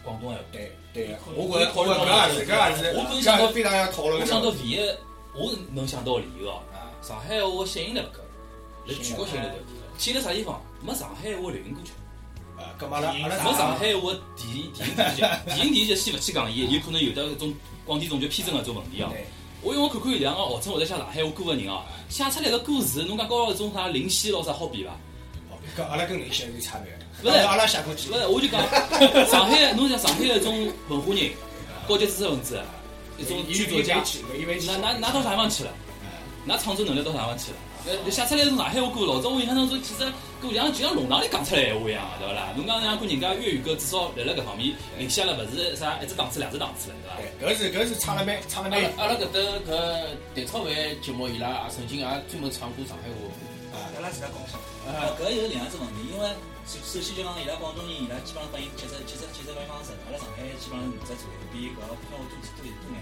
广东闲话？对对个，我觉着我觉着搿也是搿也是，我可能想到非常要讨论我个想到唯一，我能想到的理由哦，啊，上海话吸引力勿够，辣全国吸引力够。去了啥地方？没上海话流行歌曲，啊，搿么阿拉阿拉没上海话电电影电视剧，电影电视剧先勿去讲，伊有可能有的搿种广电总局批准搿种问题哦。我因为我看看有两个号称会得写上海话歌个人哦，写出来个歌词，侬讲跟搿种啥林夕咯啥好比伐？搿阿拉跟林夕有差别。勿是阿拉写过几勿是，我就讲上海，侬像上海搿种文化人、高级知识分子，一种剧作家，以为那那那到啥地方去了？那创作能力到啥地方去了？呃，写出来种上海话歌，老早我印象当中，其实歌像就像弄堂里讲出来闲话一样，对伐啦？侬讲像看人家粤语歌，至少辣辣搿方面领先了，勿是啥一只档次、两只档次了，对伐？对，搿是搿是唱了蛮唱了蛮阿拉。阿拉搿搭搿蛋炒饭节目，伊拉也曾经也专门唱过上海话。阿拉自家讲一下。啊，搿有两样子问题，因为首首先就讲伊拉广东人，伊拉基本上等于七十七十七十六方式，阿拉上海基本上五只左右，比搿普通话多多多眼。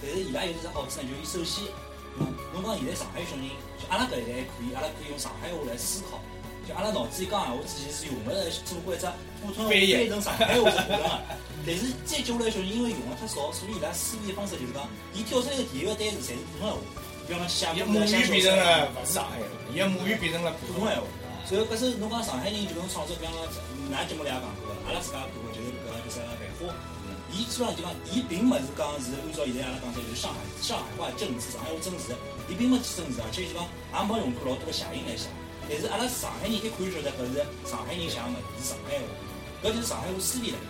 但是伊拉有只好处呢，就伊首先，侬讲现在上海小人，就阿拉搿一代可以，阿拉可以用上海话来思考。就阿拉脑子里讲闲话之前是用勿着做过一只普通话翻译成上海话是可能个。但是再接下来小人因为用了太少，所以伊拉思维方式就是讲，伊跳出来个第一个单词侪是普通话。比方讲写伊母语变成了勿是上海话，伊个母语变成了普通闲话。所以搿是侬讲上海人就搿种创作，比方讲，㑚节目里也讲过，阿拉自家做个就是搿个就是繁花。伊基本上就讲，伊并勿是讲是按照现在阿拉讲的，就是上海上海话正字，上海话正字，伊并没去正字，而且就讲也没用过老多个谐音来写。但是阿拉上海人一看就晓得搿是上海人写个物事，是上海话，搿就是上海话思维来讲。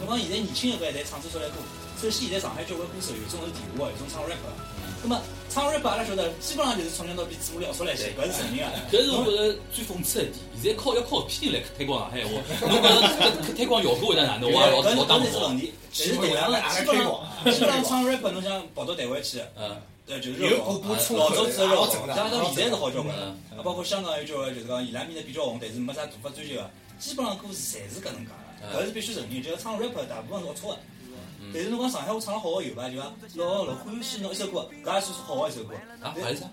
侬讲现在年轻个搿一代唱出来歌，首先现在上海交关歌手有种是电话，有种唱 rap 个。那么唱 rap 阿拉晓得，基本上就是从小到大做聊出来些，搿是承认个。搿是我觉着最讽刺一点。现在靠要靠批人来推广上海话，侬觉着搿推广效果会得哪能？我也老老打搿是问题。但是同样个，基本上基本上唱 rap，侬想跑到台湾去，嗯，对，就是老早子热搞，加到现在是好交关。了，包括香港有交关，就是讲伊拉面的比较红，但是没啥大发追求个，基本上歌词侪是搿能介个，搿是必须承认。就是唱 rap 大部分是龌龊个。但是侬讲上海话唱了好个有伐？就讲老老欢喜侬一首歌，搿也算是好个一首歌。啊，还是啥？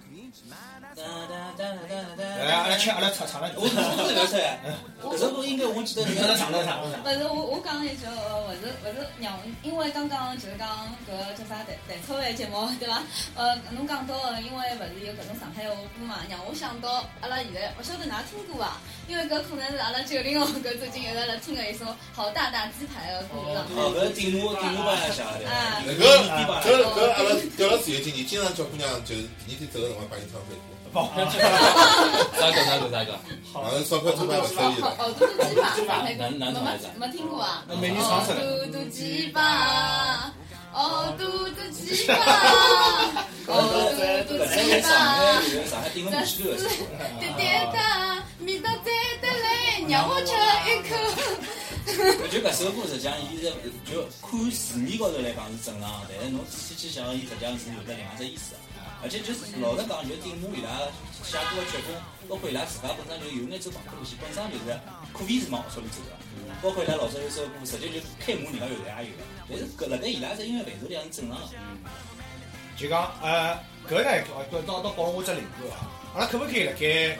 哎，阿拉唱阿拉唱唱了，我我是搿首呀，搿首歌应该我记得。阿拉唱了唱。勿是我我讲一句，勿是勿是让，因为刚刚就是讲搿叫啥蛋蛋炒饭节目对伐？呃，侬讲到个，因为勿是有搿种上海话歌嘛，让我想到阿拉现在，勿晓得㑚听过伐？因为搿可能是阿拉九零后搿最近一直辣听个一首好大大鸡排个歌。哦，搿顶我顶我帮下写的。啊。搿搿搿阿拉调了自由经济，经常叫姑娘就是第二天走个辰光，朋友伊钞票多，不，啥个啥个啥个？然后钞票多还勿收伊了。哦，嘟嘟鸡吧，没哪哪种来着没没听过啊？那美女唱出来哦，嘟嘟鸡吧，哦，嘟嘟鸡吧，哦，嘟嘟鸡搿在上吧海，有上海顶了五千多个是吧？滴滴答，味道再得来，让我吃一口。就搿首歌实际上，伊是就看字面高头来讲是正常的，但是侬仔细去想，伊实际上是有得另外只意思的。而且就是老实讲，就顶母伊拉写歌的曲风，包括伊拉自家本身就有眼走朋克路线，本身就是可以是往学里走的。包括伊拉老早有首歌，直接就开骂人家有的也有的。但是搿辣盖伊拉只音乐范畴里向是正常的。就讲呃，搿呢，倒倒倒拨了我只灵感啊！阿拉可不可以辣盖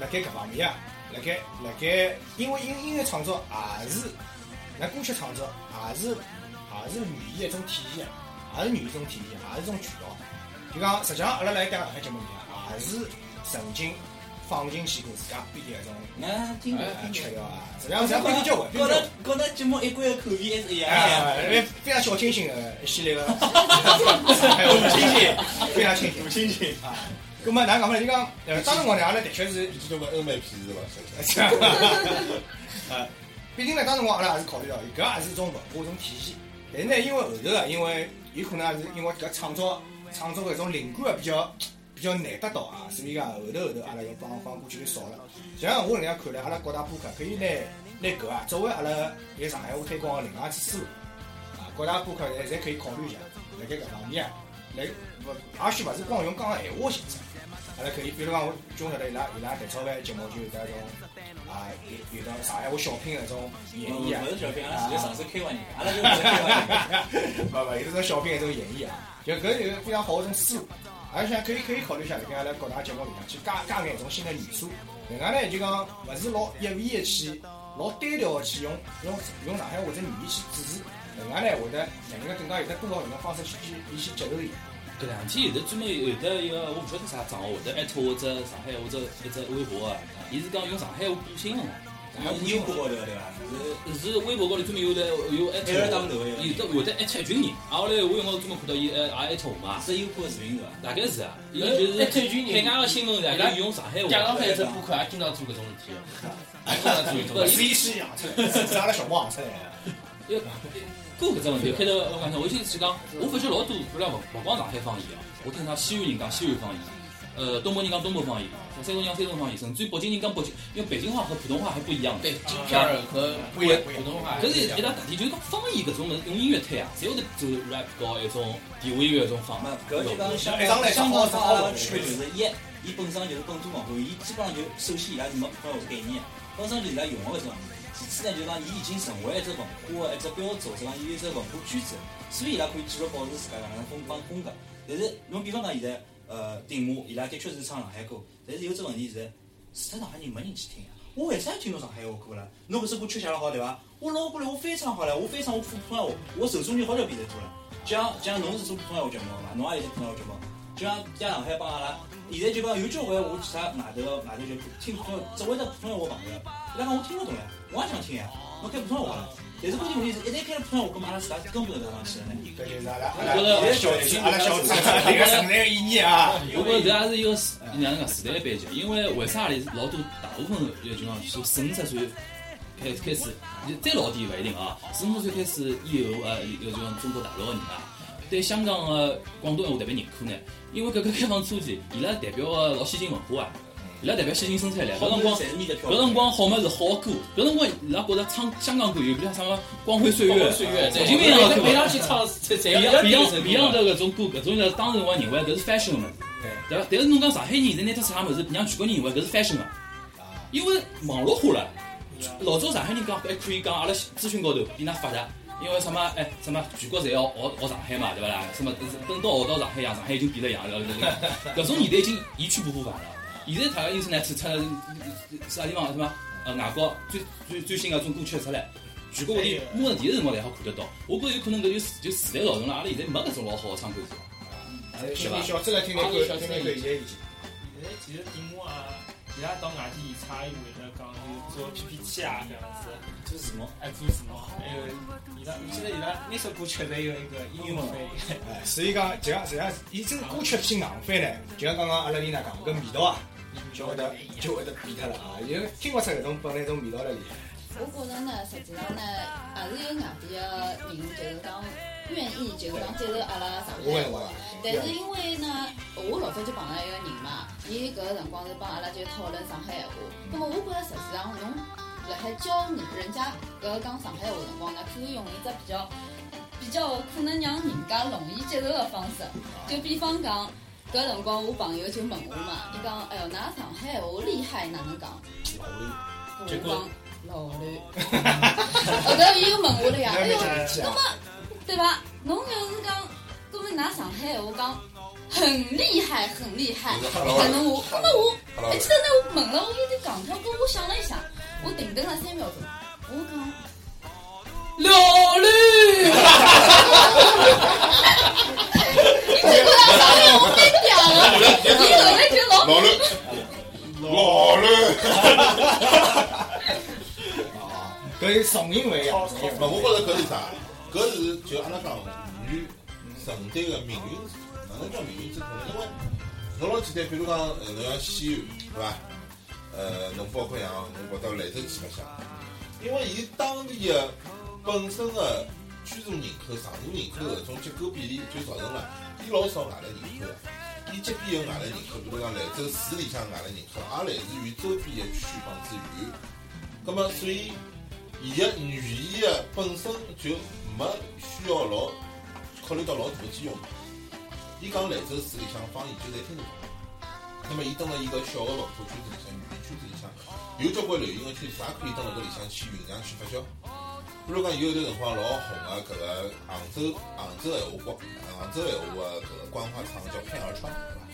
辣盖搿方面啊？辣盖辣盖，因为音音乐创作也是，那歌曲创作也是也是语言一种体现啊，也是语言一种体现，也是一种渠道。就讲实际上阿拉来讲上海节目里向，也是曾经放进去过自家编的一种那听过呃听过。曲调啊，实际上实际上编的交关，编跟的那跟那节目一贯的口味还是一样哎，的。非常小清新的一系列的上海话清新，非常清新，清新啊。咁么，哪讲法呢？就讲，呃，当辰光呢，阿拉的确是，以前叫个欧美痞子伐？想起来。呃，毕竟呢，当辰光阿拉也是考虑到，搿也是一种文化一种体现。但是呢，因为后头啊，因为有可能也是因为搿创作创作搿种灵感啊比较比较难得到啊，所以讲后头后头阿拉要放放歌曲就少了。像我搿能样看来，阿拉各大播客可以拿拿搿啊作为阿拉在上海话推广的另外一次思路啊，各大播客侪侪可以考虑一下，辣盖搿方面啊，来勿也许勿是光用讲闲话形式。阿拉可以，比如讲，我中晓得伊拉伊拉蛋炒饭节目就有得种啊，有有的上海话小品的那种演绎啊，勿是小品，阿拉直接上手开玩笑，阿拉就不是开玩笑。勿勿，有这种小品的一种演绎啊，就搿是非常好的一种思路，而且可以可以考虑一下，辣盖阿拉各大节目里向去加加眼一种新的元素。另外呢，就讲勿是老一味的去，老单调的去用用用上海话者语言去主持。另外呢，会得让人家更加有得更好用种方式去去伊去接受伊。搿两天有得专门有得一个，我勿晓得啥账号，会得艾特我只上海或者一只微博啊，伊是讲用上海话播新闻的。然后优酷高头对伐？是是微博高头专门有的有艾特艾特当头的有的会得艾特一群人，啊后来我用我专门看到伊呃也艾特我嘛，是优酷的视频对伐？大概是啊，伊就是艾特一群人海外个新闻大概用上海话。假上海只播客也经常做搿种事体，经常做搿种不事体。是伊是养出来，是阿拉小猫养出来的。要过搿只问题，开头我讲，我先去讲，我发觉老多，比如讲勿勿光上海方言哦，我听他西安人讲西安方言，呃，东北人讲东北方言，山东人讲山东方言，甚至于北京人讲北京，因为北京话和普通话还不一样的。对，京片儿和不一样不一样普通话。搿是一大大体，就是讲方言搿种物事用音乐推啊，侪会得走 rap 搞一种地下音乐一种方搿就讲香香港和阿拉区别就是一，伊本身就是本土文化，伊基本上就首先伊拉是没普通话概念，本身就伊拉用的搿种。其次呢，就讲伊已经成为一只文化的一只标志，或者讲伊有一只文化圈子，所以伊拉可以继续保持自家搿能风帮风格。但是侬比方讲现在，呃，顶木伊拉的确是唱上海歌，但是有只问题是，除脱上海人没人去听呀。我为啥要听侬上海话歌啦？侬搿首歌曲写了好对伐？我老过来我翻唱好了，我翻唱我普通话，我受众就好条比得多了。就像就像侬是做普通话节目嘛，侬也有只普通话节目，就像在上海帮阿拉，现在就讲有交关我其他外头外头就听普通，只会得普通话朋友，伊拉讲我听勿懂呀，我也想听呀，侬开普通话好了。但是关键问题是，一旦开了普通话，搿么阿拉自家根本就上去了呢。搿就是阿拉阿拉小阿拉小资迭个存在的意义啊。我觉着搿也是一个时，哪能讲时代背景？因为为啥里老多大部分就讲从四五十岁开开始，再老点勿一定啊。四五十岁开始以后，呃，有就讲中国大陆个人啊，对香港个广东闲话特别认可呢。因为改革开放初期，伊拉代表个老先进文化啊，伊拉代表先进生产力。搿辰光，搿辰光好么是好歌，搿辰光伊拉觉着唱香港歌有比如像什么光辉岁月、岁月，陈情并要每上去唱，侪侪 Beyond 要 Beyond Beyond 的搿种歌，搿种呢，当时辰光认为搿是 fashion 个物事，对伐？但是侬讲上海人现在拿出啥物事，让全国人认为搿是 fashion 个，因为网络化了。老早上海人讲还可以讲，阿拉资讯高头比㑚发达，因为什么哎什么全国侪要学学上海嘛，对伐啦？什么等到学到上海样，上海已经变了样了，搿种年代已经一去不复返了。现在大家因此呢，出出啥地方什么呃外国最最最新个种歌曲出来。全国各地摸着电视辰光侪好看得到，我觉着有可能搿就就时代造成了，阿拉现在没搿种老好个窗口子。听听小资来听听看，听听歌现在已经。现在其实节目啊，伊拉到外地演出也会得讲就做 PPT 啊搿样子，做字幕，哎做字幕，还有伊拉我记得伊拉每首歌确实有一个英文翻译。哎，所以讲，就像实际上，伊这个歌曲偏硬翻呢，就像刚刚阿拉丽娜讲，搿味道啊，就会得就会得变脱了啊，因为听勿出搿种本来种味道来里。我觉着呢，实际上呢，还是有外地的人，就是讲愿意，就是讲接受阿拉上海话。但是因为呢，我老早就碰到一个人嘛，伊搿个辰光是帮阿拉就讨论上海话。那么我觉着实际上侬辣海教人人家搿个讲上海话辰光呢，可以用一只比较比较可能让人家容易接受的方式。就比方讲，搿辰光我朋友就问我嘛，伊讲，哎哟，㑚上海话厉害哪能 讲？我讲。老驴，后头伊又问我了呀，哎哟，那么对吧？侬要是讲，那么拿上海话讲很厉害，很厉害，可能我，那么我还记得那我问了我有点讲跳，过我想了一下，我停顿了三秒钟，我讲老驴，你这个上海话太嗲了，你后来就老老驴，老驴。搿是重音位呀！勿，我觉着搿是啥？搿是就阿拉讲妇女承担个命运，哪能叫命运之痛呢？因为侬老简单，比如讲，侬像西安，对伐？呃，侬包括像侬跑到兰州去白相，因为伊当地个本身个居住人口、常住人口搿种结构比例，就造成了伊老少外来人口个。伊即便有外来人口，比如讲兰州市里向外来人口，也来自于周边的区帮资源。葛末所以。伊的语言啊本身就没需要老考虑到老大个基用。伊讲兰州市里向方言就侪听得懂。那么伊蹲辣伊个小的文化圈子里向、语言圈子里向，有交关流行个圈子，也可以蹲辣搿里向去酝酿、去发酵。比如讲，有一段辰光老红个搿个杭州杭州闲话广杭州闲话个搿个官话唱叫片儿川，对伐？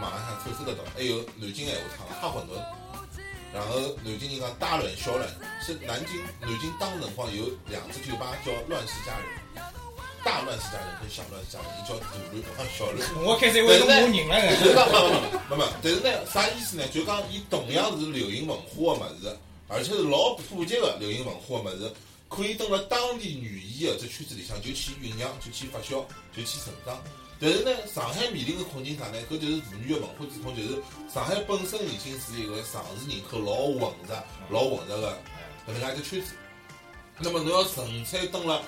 网浪向搜搜得到。还有南京闲话唱哈馄饨。然后南京人讲大乱小乱，是南京南京当辰光有两只酒吧叫乱世佳人，大乱世佳人跟小乱世佳人，伊叫大乱和小乱。我开始以为是骂人了。就是讲，没没没，但是呢，啥意思呢？就讲伊同样是流行文化个物事，而且是老普及个流行文化个物事，可以登了当地语言个只圈子里向就去酝酿，就去发酵，就去成长。但是呢，上海面临的困境啥呢？搿就是妇女个文化之痛，就是上海本身已经是一个城市人口老混杂、老混杂的搿能介一个圈子。那么侬要纯粹蹲辣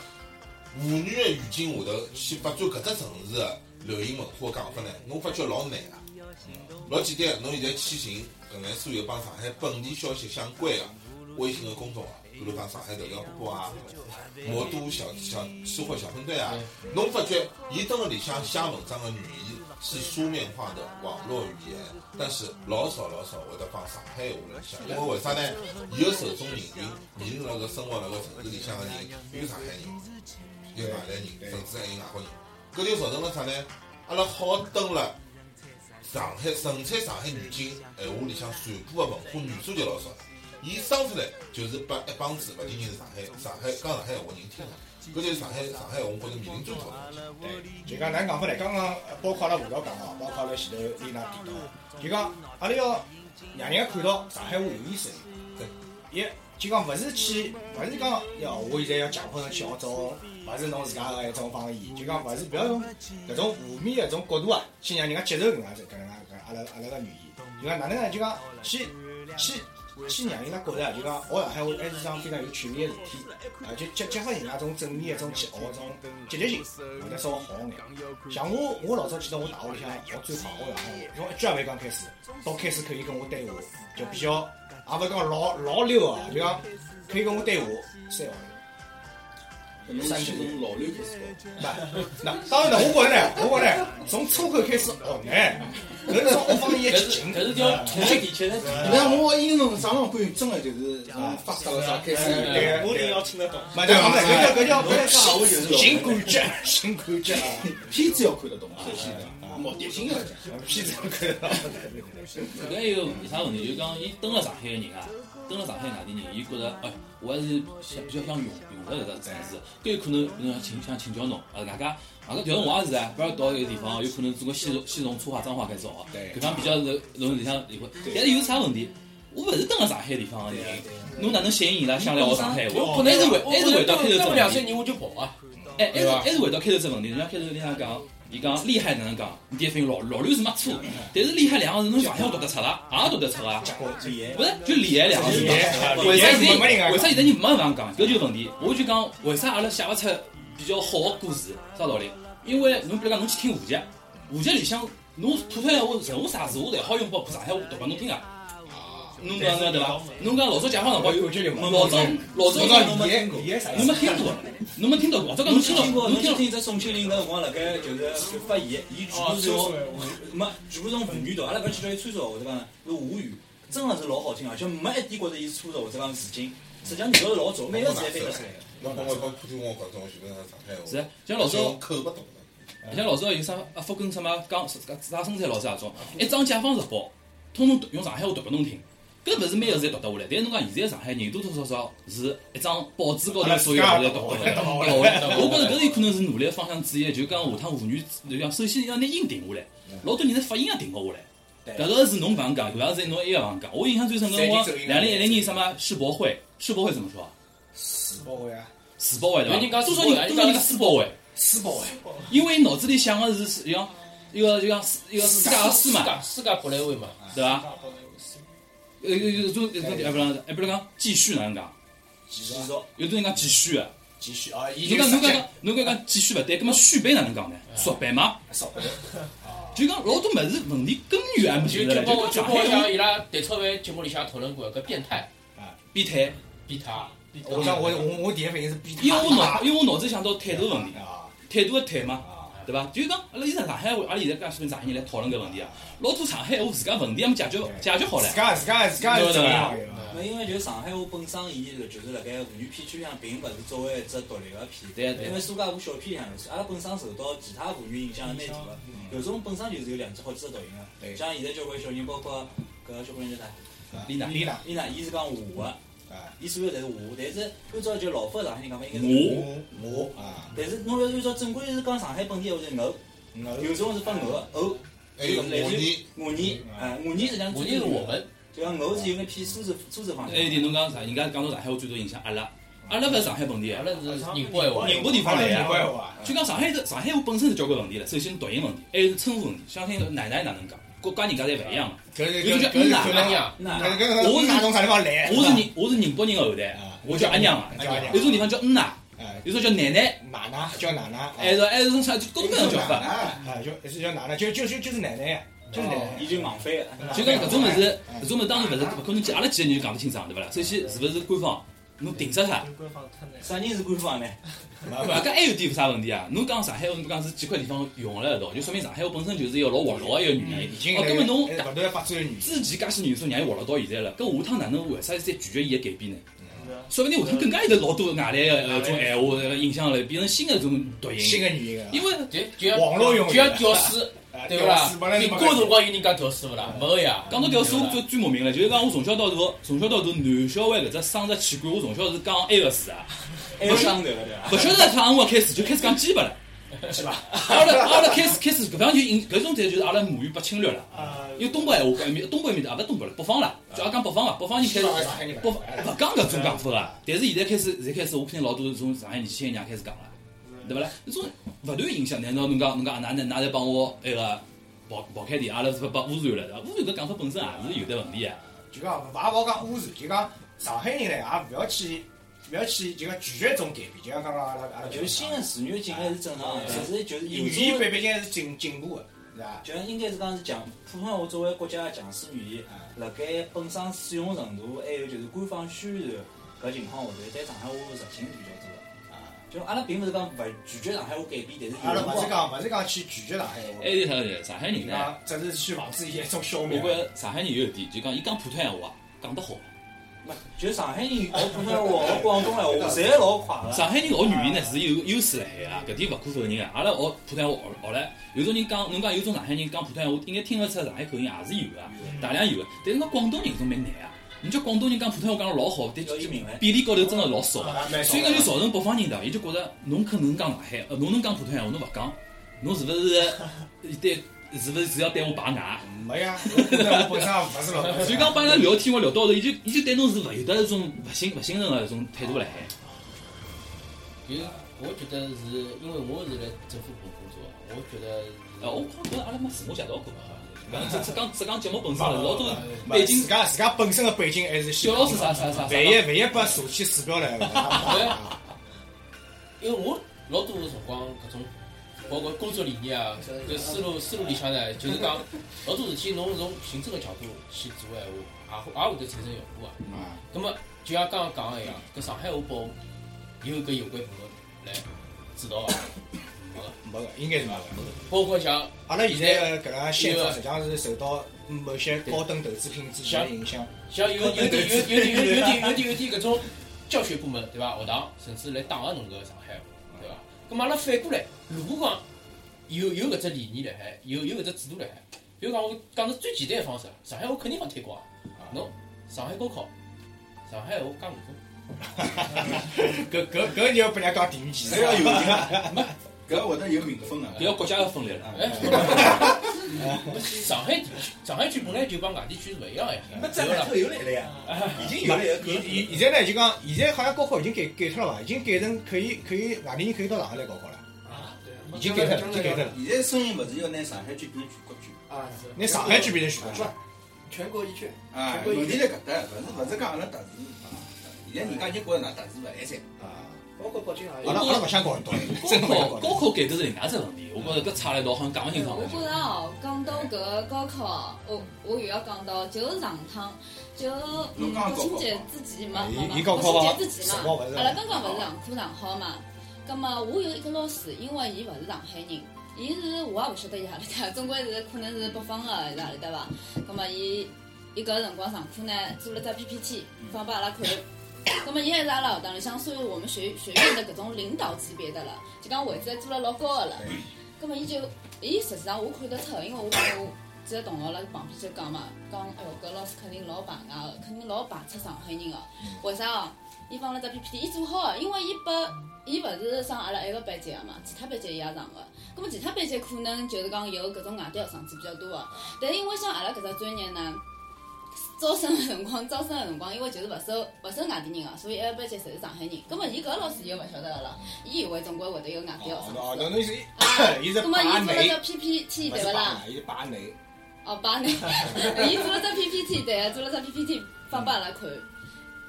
妇女的语境下头去发展搿只城市的流行文化讲法呢，侬发觉老难啊。老简单，侬现在去寻搿眼所有帮上海本地消息相关的微信的公众号。比如讲上海头条播报啊，魔都小小吃货小分队啊，侬发觉伊蹲辣里向写文章的语言是书面化的网络语言，但是老少老少会得帮上海话来写，因为为啥呢？伊个受众人群，面临那个生活辣搿城市里向的人，有上海人，有外来人，甚至还有外国人，搿就造成了啥呢？阿拉好蹲辣上海纯粹上海语境闲话里向传播个文化元素就老少。伊生出来就是拨一帮子勿仅仅是上海上海讲上海闲话人听个，搿就是上海上海闲话觉着面临最大的问题。对，就讲哪能讲法呢？刚刚包括阿拉吴导讲哦，包括阿拉前头丽娜提到，就讲阿拉要让人家看到上海话有意思。对，一就讲勿是去，勿是讲要我现在要强迫侬去学种，勿是侬自家个一种方言，就讲勿是不要用搿种负面个一种角度啊，去让人家接受搿能介搿能介搿阿拉阿拉个语言。就讲哪能呢？就讲去去。去让伊拉觉着，就讲学上海话还是一桩非常有趣味个事体，啊，就激激发人家种正面一种去学种积极性，会得稍微好眼。像我，我老早记得我大学里向学最快学上海话，从一句也没讲开始，到开始可以跟我对话，就比较，也勿是讲老老溜啊，就讲可以跟我对话三个号。三从老六开始学，那那当然了，我觉着呢，我觉着呢，从初口开始学呢，搿是从方言去进，搿是叫从地切的。你看我英文上浪关真的就是从发达了啥开始，我定要听得懂。嘛对，搿叫搿叫搿叫新感觉，新感觉，片子要看得懂，首先目的性要讲，片子要看得懂。搿还有为啥问题？就讲伊蹲辣上海个人啊，蹲辣上海外地人，伊觉着哎。我还是想比较想用用着搿只城市，搿有可能侬想请想请教侬，呃，外加外加调动我也是啊，不要到一个地方，有可能做个西西从粗话脏话开始学，对搿方比较是容易里向理会。但是有啥问题？我勿是蹲辣上海地方个人，侬哪能吸引伊拉想来学上海话？不能还是回还是回到开头这问题，两三年我就跑啊，哎，还是还是回到开头这问题。人家开头里向讲，伊讲厉害哪能讲？你第一反应老老刘是没错，但是厉害两个字侬上海话读得出啦，也读得出啊。厉害不是，就厉害两个字嘛。为啥现在为啥现在人没办法讲？搿就是问题。我就讲为啥阿拉写勿出比较好的故事？啥道理？因为侬比如讲侬去听沪剧，沪剧里向侬普通闲话任何啥字我侪好用拨上海话读拨侬听啊。侬讲个对伐？侬讲老早解放辰光，老早老早讲理解理解啥侬？没听过，侬没听到过。老早讲侬侬听到，侬听到听只宋庆龄搿辰光辣盖就是就发言，伊全部是用没全部是用沪语读，阿拉勿要去叫伊川俗或者讲是沪语，真个是老好听，而且没一点觉着伊是粗俗或者讲词经，实际上味道是老早，每个字侪翻得出来的。侬帮我讲普通话讲中，基本上上海话。是啊像老早口不懂的。像老早有啥阿福跟什么讲啥生产老师那种，一张解放日报，通通用上海话读拨侬听。搿勿是每个侪读得下来，但是侬讲现在上海人多多少少是一张报纸高头所有字侪读得下来。我觉着搿有可能是努力的方向之一，就讲下趟妇女，就讲首先要拿音定下来，老多人的发音也定勿下来。搿个是侬刚讲，搿个是侬一个讲讲。我印象最深辰光两零一零年什么世博会，世博会怎么说啊？世博会啊，世博会对伐？多少人多少人讲世博会？世博会，因为脑子里想个是是像一个就像一个世界的世嘛，世界博览会嘛，对伐？呃，有种有种哎不是哎不是讲继续哪能讲？继续有种人讲继续的，继续啊，已侬讲侬讲讲侬讲讲继续勿对，葛么续杯哪能讲呢？速版嘛，少不了。就讲老多物事问题根源还没就，就包括就包括像伊拉蛋炒饭节目里向讨论过个变态啊变态，变态，我想我我我第一反应是变态因为我脑因为我脑子想到态度问题，啊态度的态嘛。啊，对伐？就是讲，阿拉现在上海话，阿拉现在介许多上海人来讨论搿问题啊，老多上海话自家问题还没解决解决好唻自。家自家自家是这样的。那因为就是上海话本身，伊个就是辣盖沪语片区里向，并勿是作为一只独立个片。对对因为苏家湖小片里向，阿拉本身受到其他沪语影响蛮大个。有种本身就是有两只好几只读音个。对像现在交关小人，包括搿个小姑娘叫啥？丽娜，丽娜伊呢，伊是讲华个，啊，伊所有侪是华，但是按照就老法上海人讲法，应该是我我啊，但是侬要按照正规是讲上海本地话是偶，有种是发偶个偶，还有类似于我你我你，哎，我你实际上我就是我们，就讲偶是有眼偏苏州苏州方向还。有一点侬讲啥？人家讲到上海话最多影响阿拉，阿拉勿是上海本地的，阿拉是宁波闲话，宁波地方来宁波啊。话，就讲上海这上海话本身是交关问题了，首先读音问题，还有是称呼问题。想听奶奶哪能讲？各家人家侪勿一样个。搿是有种叫搿是嗯可能呀，那搿搿我是哪从啥地方来？我是宁我是宁波人的后代啊，我叫阿娘啊。有种地方叫嗯呐，哎，有种叫奶奶，奶奶叫奶奶，还是还是种啥就各种各样的叫法。啊，就是叫奶奶，就就就就是奶奶呀，就是奶奶。伊就硬翻个。就讲搿种物事，搿种物事当然勿是勿可能记，阿拉几个人就讲得清爽，对勿啦？首先是勿是官方，侬定死它。官方太难。啥人是官方呢？勿，搿还有点啥问题啊？侬讲上海话，侬讲是几块地方用了一道，就说明上海话本身就是一个老活络的一个语言已。经哦，根本侬勿断地发展语言。之前介许元素让伊活络到现在了，搿下趟哪能为啥再拒绝伊个改变呢？说不定下趟更加有得老多外来个呃种闲话呃影响了，变成新的种读音。新的语言啊，因为就就像网络用语就像屌丝，啊对勿啦？屌丝本来是民国辰光有人讲屌丝勿啦？没个呀。讲到屌丝，我对最最莫名了，就是讲我从小到大，从小到大男小孩搿只生殖器官，我从小是讲 A 个字啊，还有伤头个对伐？勿晓得啥辰光开始就开始讲鸡巴了。是吧？阿拉阿拉开始开始搿方就引搿种才就是阿拉母语被侵略了。啊，因为东北闲话面，东北一面的也，勿是东北了，北方了，就也讲北方了，北方人开始上海人不勿讲搿种讲法个，但是现在开始，现在开始，我看见老多从上海年轻人也开始讲了，对勿啦？搿种勿断影响，难道侬讲侬讲哪能哪来帮我埃个跑跑开店，阿拉是不被污染了对伐？污染搿讲法本身也是有得问题个。就讲勿勿好讲污染，就讲上海人呢也勿要去勿要去就讲拒绝这种改变，就像刚刚阿拉阿拉就是新的词语进来是正常的，其实就是有语言种，毕毕竟是进进步的，是吧？就应该是讲是强普通话作为国家的强势语言，辣盖本身使用程度，还有就是官方宣传搿情况下头，对上海话是执行比较多的。就阿拉并勿是讲勿拒绝上海话改变，但是阿拉勿是讲勿是讲去拒绝上海话，还有啥呢？上海人呢？啊，只是去防止一种消我灭。觉着上海人有一点，就讲伊讲普通闲话讲得好。没就上海人学普通话、学广东闲话，侪老快个。上海人学语言呢是有优势辣海啊，搿点勿可否认个。阿拉学普通话学学唻，有种人讲，侬讲有种上海人讲普通话，应该听勿出上海口音也是有个，大量有个。但是讲广东人搿种蛮难啊。你叫广东人讲普通话讲得老好，但。比例高头真的老少啊蛮少所以讲就造成北方人的，伊就觉着侬可能讲上海，呃，侬能讲普通话，侬勿讲，侬是勿是对？是勿是是要对我排外？没呀，我本身我本身也勿是老。所以讲帮伊拉聊天，我聊到后头，伊就伊就对侬是勿有得一种勿信勿信任个一种态度辣海。就我觉得是因为我是来政府部工作，我觉得呃，我好像阿拉没自我介绍过，好像讲只只讲只讲节目本身，了老多背景自家自家本身的背景还是小老师啥啥啥啥万一万一把查起鼠标来了，因为我老多辰光搿种，包括工作理念啊，搿思路思路里向呢，就是讲老多事体侬从行政个角度去做闲话，也会也会得产生效果啊。啊，葛么就像刚刚讲个一样，搿上海话报有搿有关部门来指导伐？没个，没个，应该是没个。包括像阿拉现在个搿个宪法实际上是受到某些高等投资品之前的影响。像有有点有有点有点有点有点有点搿种教学部门对伐？学堂甚至来打压侬搿上海话对伐？咁么阿拉反过来，如果讲有有搿只理念辣海，有有搿只制度辣海，比如讲我讲个最简单个方式，上海话肯定好推广啊。侬上海高考，上海话加五分，搿搿搿就要拨人家讲第五期搿要有名，搿会得有名分啊搿。要国家要分裂了。哎，上海地区，上海区本来就帮外地区是勿一样个呀，那对勿啦这两头？又来了呀，已经有了呀。现现现在呢就讲，现在好像高考已经改改脱了伐？已经改成可以可以外地人可以到上海来高考了，啊，对，已经改脱了，已经改脱了。现在声音勿是要拿上海区变成全国区啊，是拿上海区变成全国区，全国一卷，啊？全国一卷问题在搿搭，勿是勿是讲阿拉特殊啊？现在人家已经觉着㑚特殊勿来三。啊，包括北京也阿拉。阿拉勿想搞道，高考。高考改革是另外一只问题，我觉着搿差了一道，好像讲勿清爽我。觉着哦，讲到搿个高考哦，我我又要讲到，就是上趟就嗯国庆节之前嘛，国庆节之前嘛阿拉刚刚勿是上课上好嘛，葛么我有一个老师，因为伊勿是上海人，伊是我也勿晓得伊何里搭，总归是可能是北方个还是何里搭伐？葛么伊伊搿辰光上课呢，做了只 PPT 放拨阿拉看。葛么伊还是阿拉学堂里向属于我们学学院的搿种领导级别的了，就讲位置还做了老高个了。葛么伊就，伊实际上我看得出，因为我跟我几个同学辣旁边就讲嘛，讲哎哟搿老师肯定老排外个，肯定老排斥上海人个。为啥哦？伊放了只 PPT，伊做好个，因为伊拨伊勿是上阿拉一个班级个嘛，其他班级伊也上个。葛么其他班级可能就是讲有搿种外地学生子比较多个，但是因为像阿拉搿只专业呢。招生个辰光，招生个辰光，因为就是勿收勿收外地人个，所以一个班级侪是上海人。葛么伊搿个老师伊就勿晓得个了，伊以为总归会得有外地学生哦，子。那侬是啊，伊是葛么伊做了只 PPT 对勿啦？？伊内。哦，把内，伊做了只 PPT，对啊，做 了只 PPT 放拨阿拉看，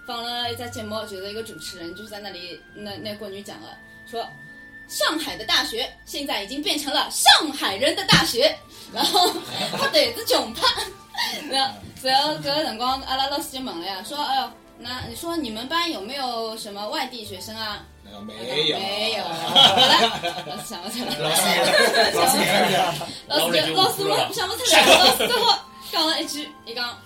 放了一只节目，就是一个主持人就是在那里那那国语讲个，说上海的大学现在已经变成了上海人的大学，然后他对着囧他，然后然后搿个辰光阿拉老师就问了呀，说哎呦，那你说你们班有没有什么外地学生啊？没有没有，好了，老师想不起来了。老师也，老师，老师就老师我想不起来，老师最后讲了一句，一讲，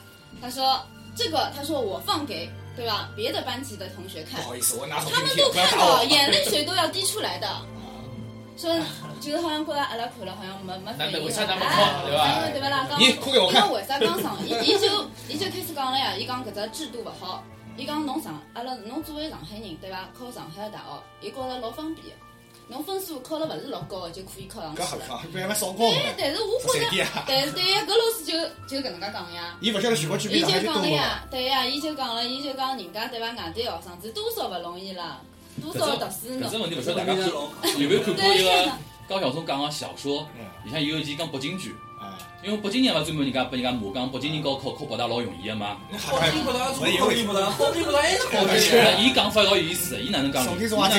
他说这个，他说我放给对吧别的班级的同学看不，好意思，我拿他们都看到，。眼泪水都要滴出来的。说就是好像觉得阿拉看了好像没没反应那为啥那么哎对吧因为对不啦？刚你哭给我看因为为啥刚上，伊伊 就伊就开始讲了呀，伊讲搿只制度勿好，伊讲侬上阿拉侬作为上海人对伐？考上海个大学，伊觉着老方便的，侬分数考了勿是老高个就可以考上去了。搿好看，不然少高对，但是我觉着但是对呀，搿老师就就搿能介讲呀。伊勿晓得全国区比伊就上海就多嘛。讲了呀，对呀，伊就讲了，伊就讲人家对伐？外地学生子多少勿容易啦，多少读书喏搿只。问题勿晓得大家看有没有看过一个高晓松讲个小说，里向有一集讲北京句，啊，因为北京人嘛专门人家拨人家骂讲北京人高考考北大老容易个嘛。好听不大，错好听不大，好听不大还是好那 伊讲法老有意思的，伊哪能讲呢？重好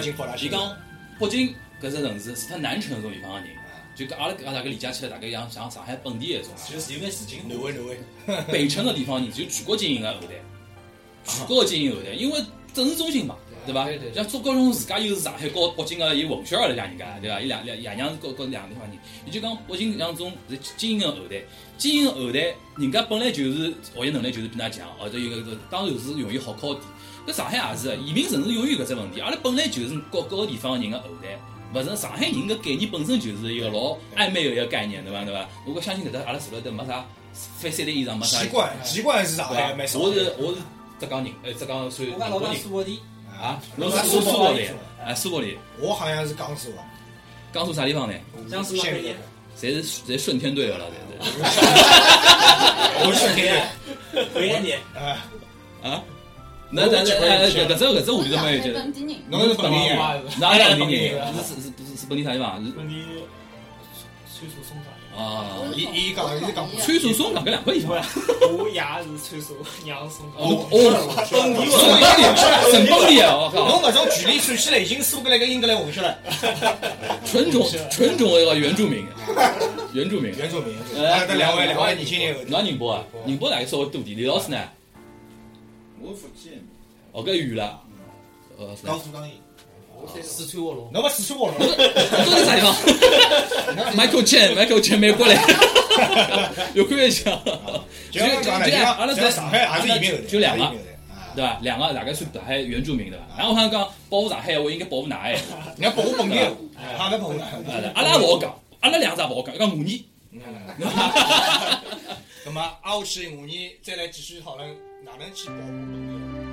进北大。伊讲北京搿只城市除脱南城搿种地方个人，就跟阿拉阿拉大概理解起来，大概像像上海本地一种。就是有眼事情。南汇南汇，北城个地方人就全国精英个后代，全国精英后代，因为政治中心嘛，对伐？像周高雄自家又是上海和北京个伊混血儿来两人家，对伐？伊两两爷娘是各各两个地方人，伊就讲北京像种是精英个后代，精英个后代，人家本来就是学习能力就是比㑚强，或者有个当然是容易好考点。搿上海也是，移民城市永远搿只问题，阿拉本来就是各各个地方人个后代。勿是上海人搿概念本身就是一个老暧昧个一个概念，对伐？对伐？我相信搿搭阿拉坐辣搭没啥翻三代以上没啥习惯，习惯是上海对吧？蛮少。我是我是浙江人，哎，浙江算我讲老苏博地，啊，侬是苏苏北的，哎，苏北的，我好像是江苏的，江苏啥地方呢？江苏老板的，侪是侪顺天队的了，侪是。我是天的。回年年，啊，啊？那那那哎，搿搿只搿只话题都没有上海觉得。本地人，侬是本地人，哪里本地人？是是是是本地啥地方？是本地川蜀松江。啊，伊伊讲伊是讲川蜀松江搿两块地方。我爷是川蜀，娘是松江。哦哦，本地省本地啊！我侬靠，搿种距离算起来已经苏格兰跟英格兰混血了。纯种纯种的一个原住民，原住民。原住民，原住民。啊，这两位两位年轻人，侬宁波啊？宁波大概稍微多点。李老师呢？我福建，哦，搿远了。呃，是江苏江阴，四川卧龙，侬勿四川话都是啥地方？Michael Chen，Michael Chen，美国来，有看一下。就像讲的，就阿拉在像上海也是移民后代，就两个。对吧？两个大概算上海原住民对吧？然后我想讲保护上海，我应该保护哪哎？你要保护本地，哈勿保护。阿拉也勿好讲，阿拉两只也勿好讲，讲五年。那么，挨下去五年再来继续讨论哪能去保护农业。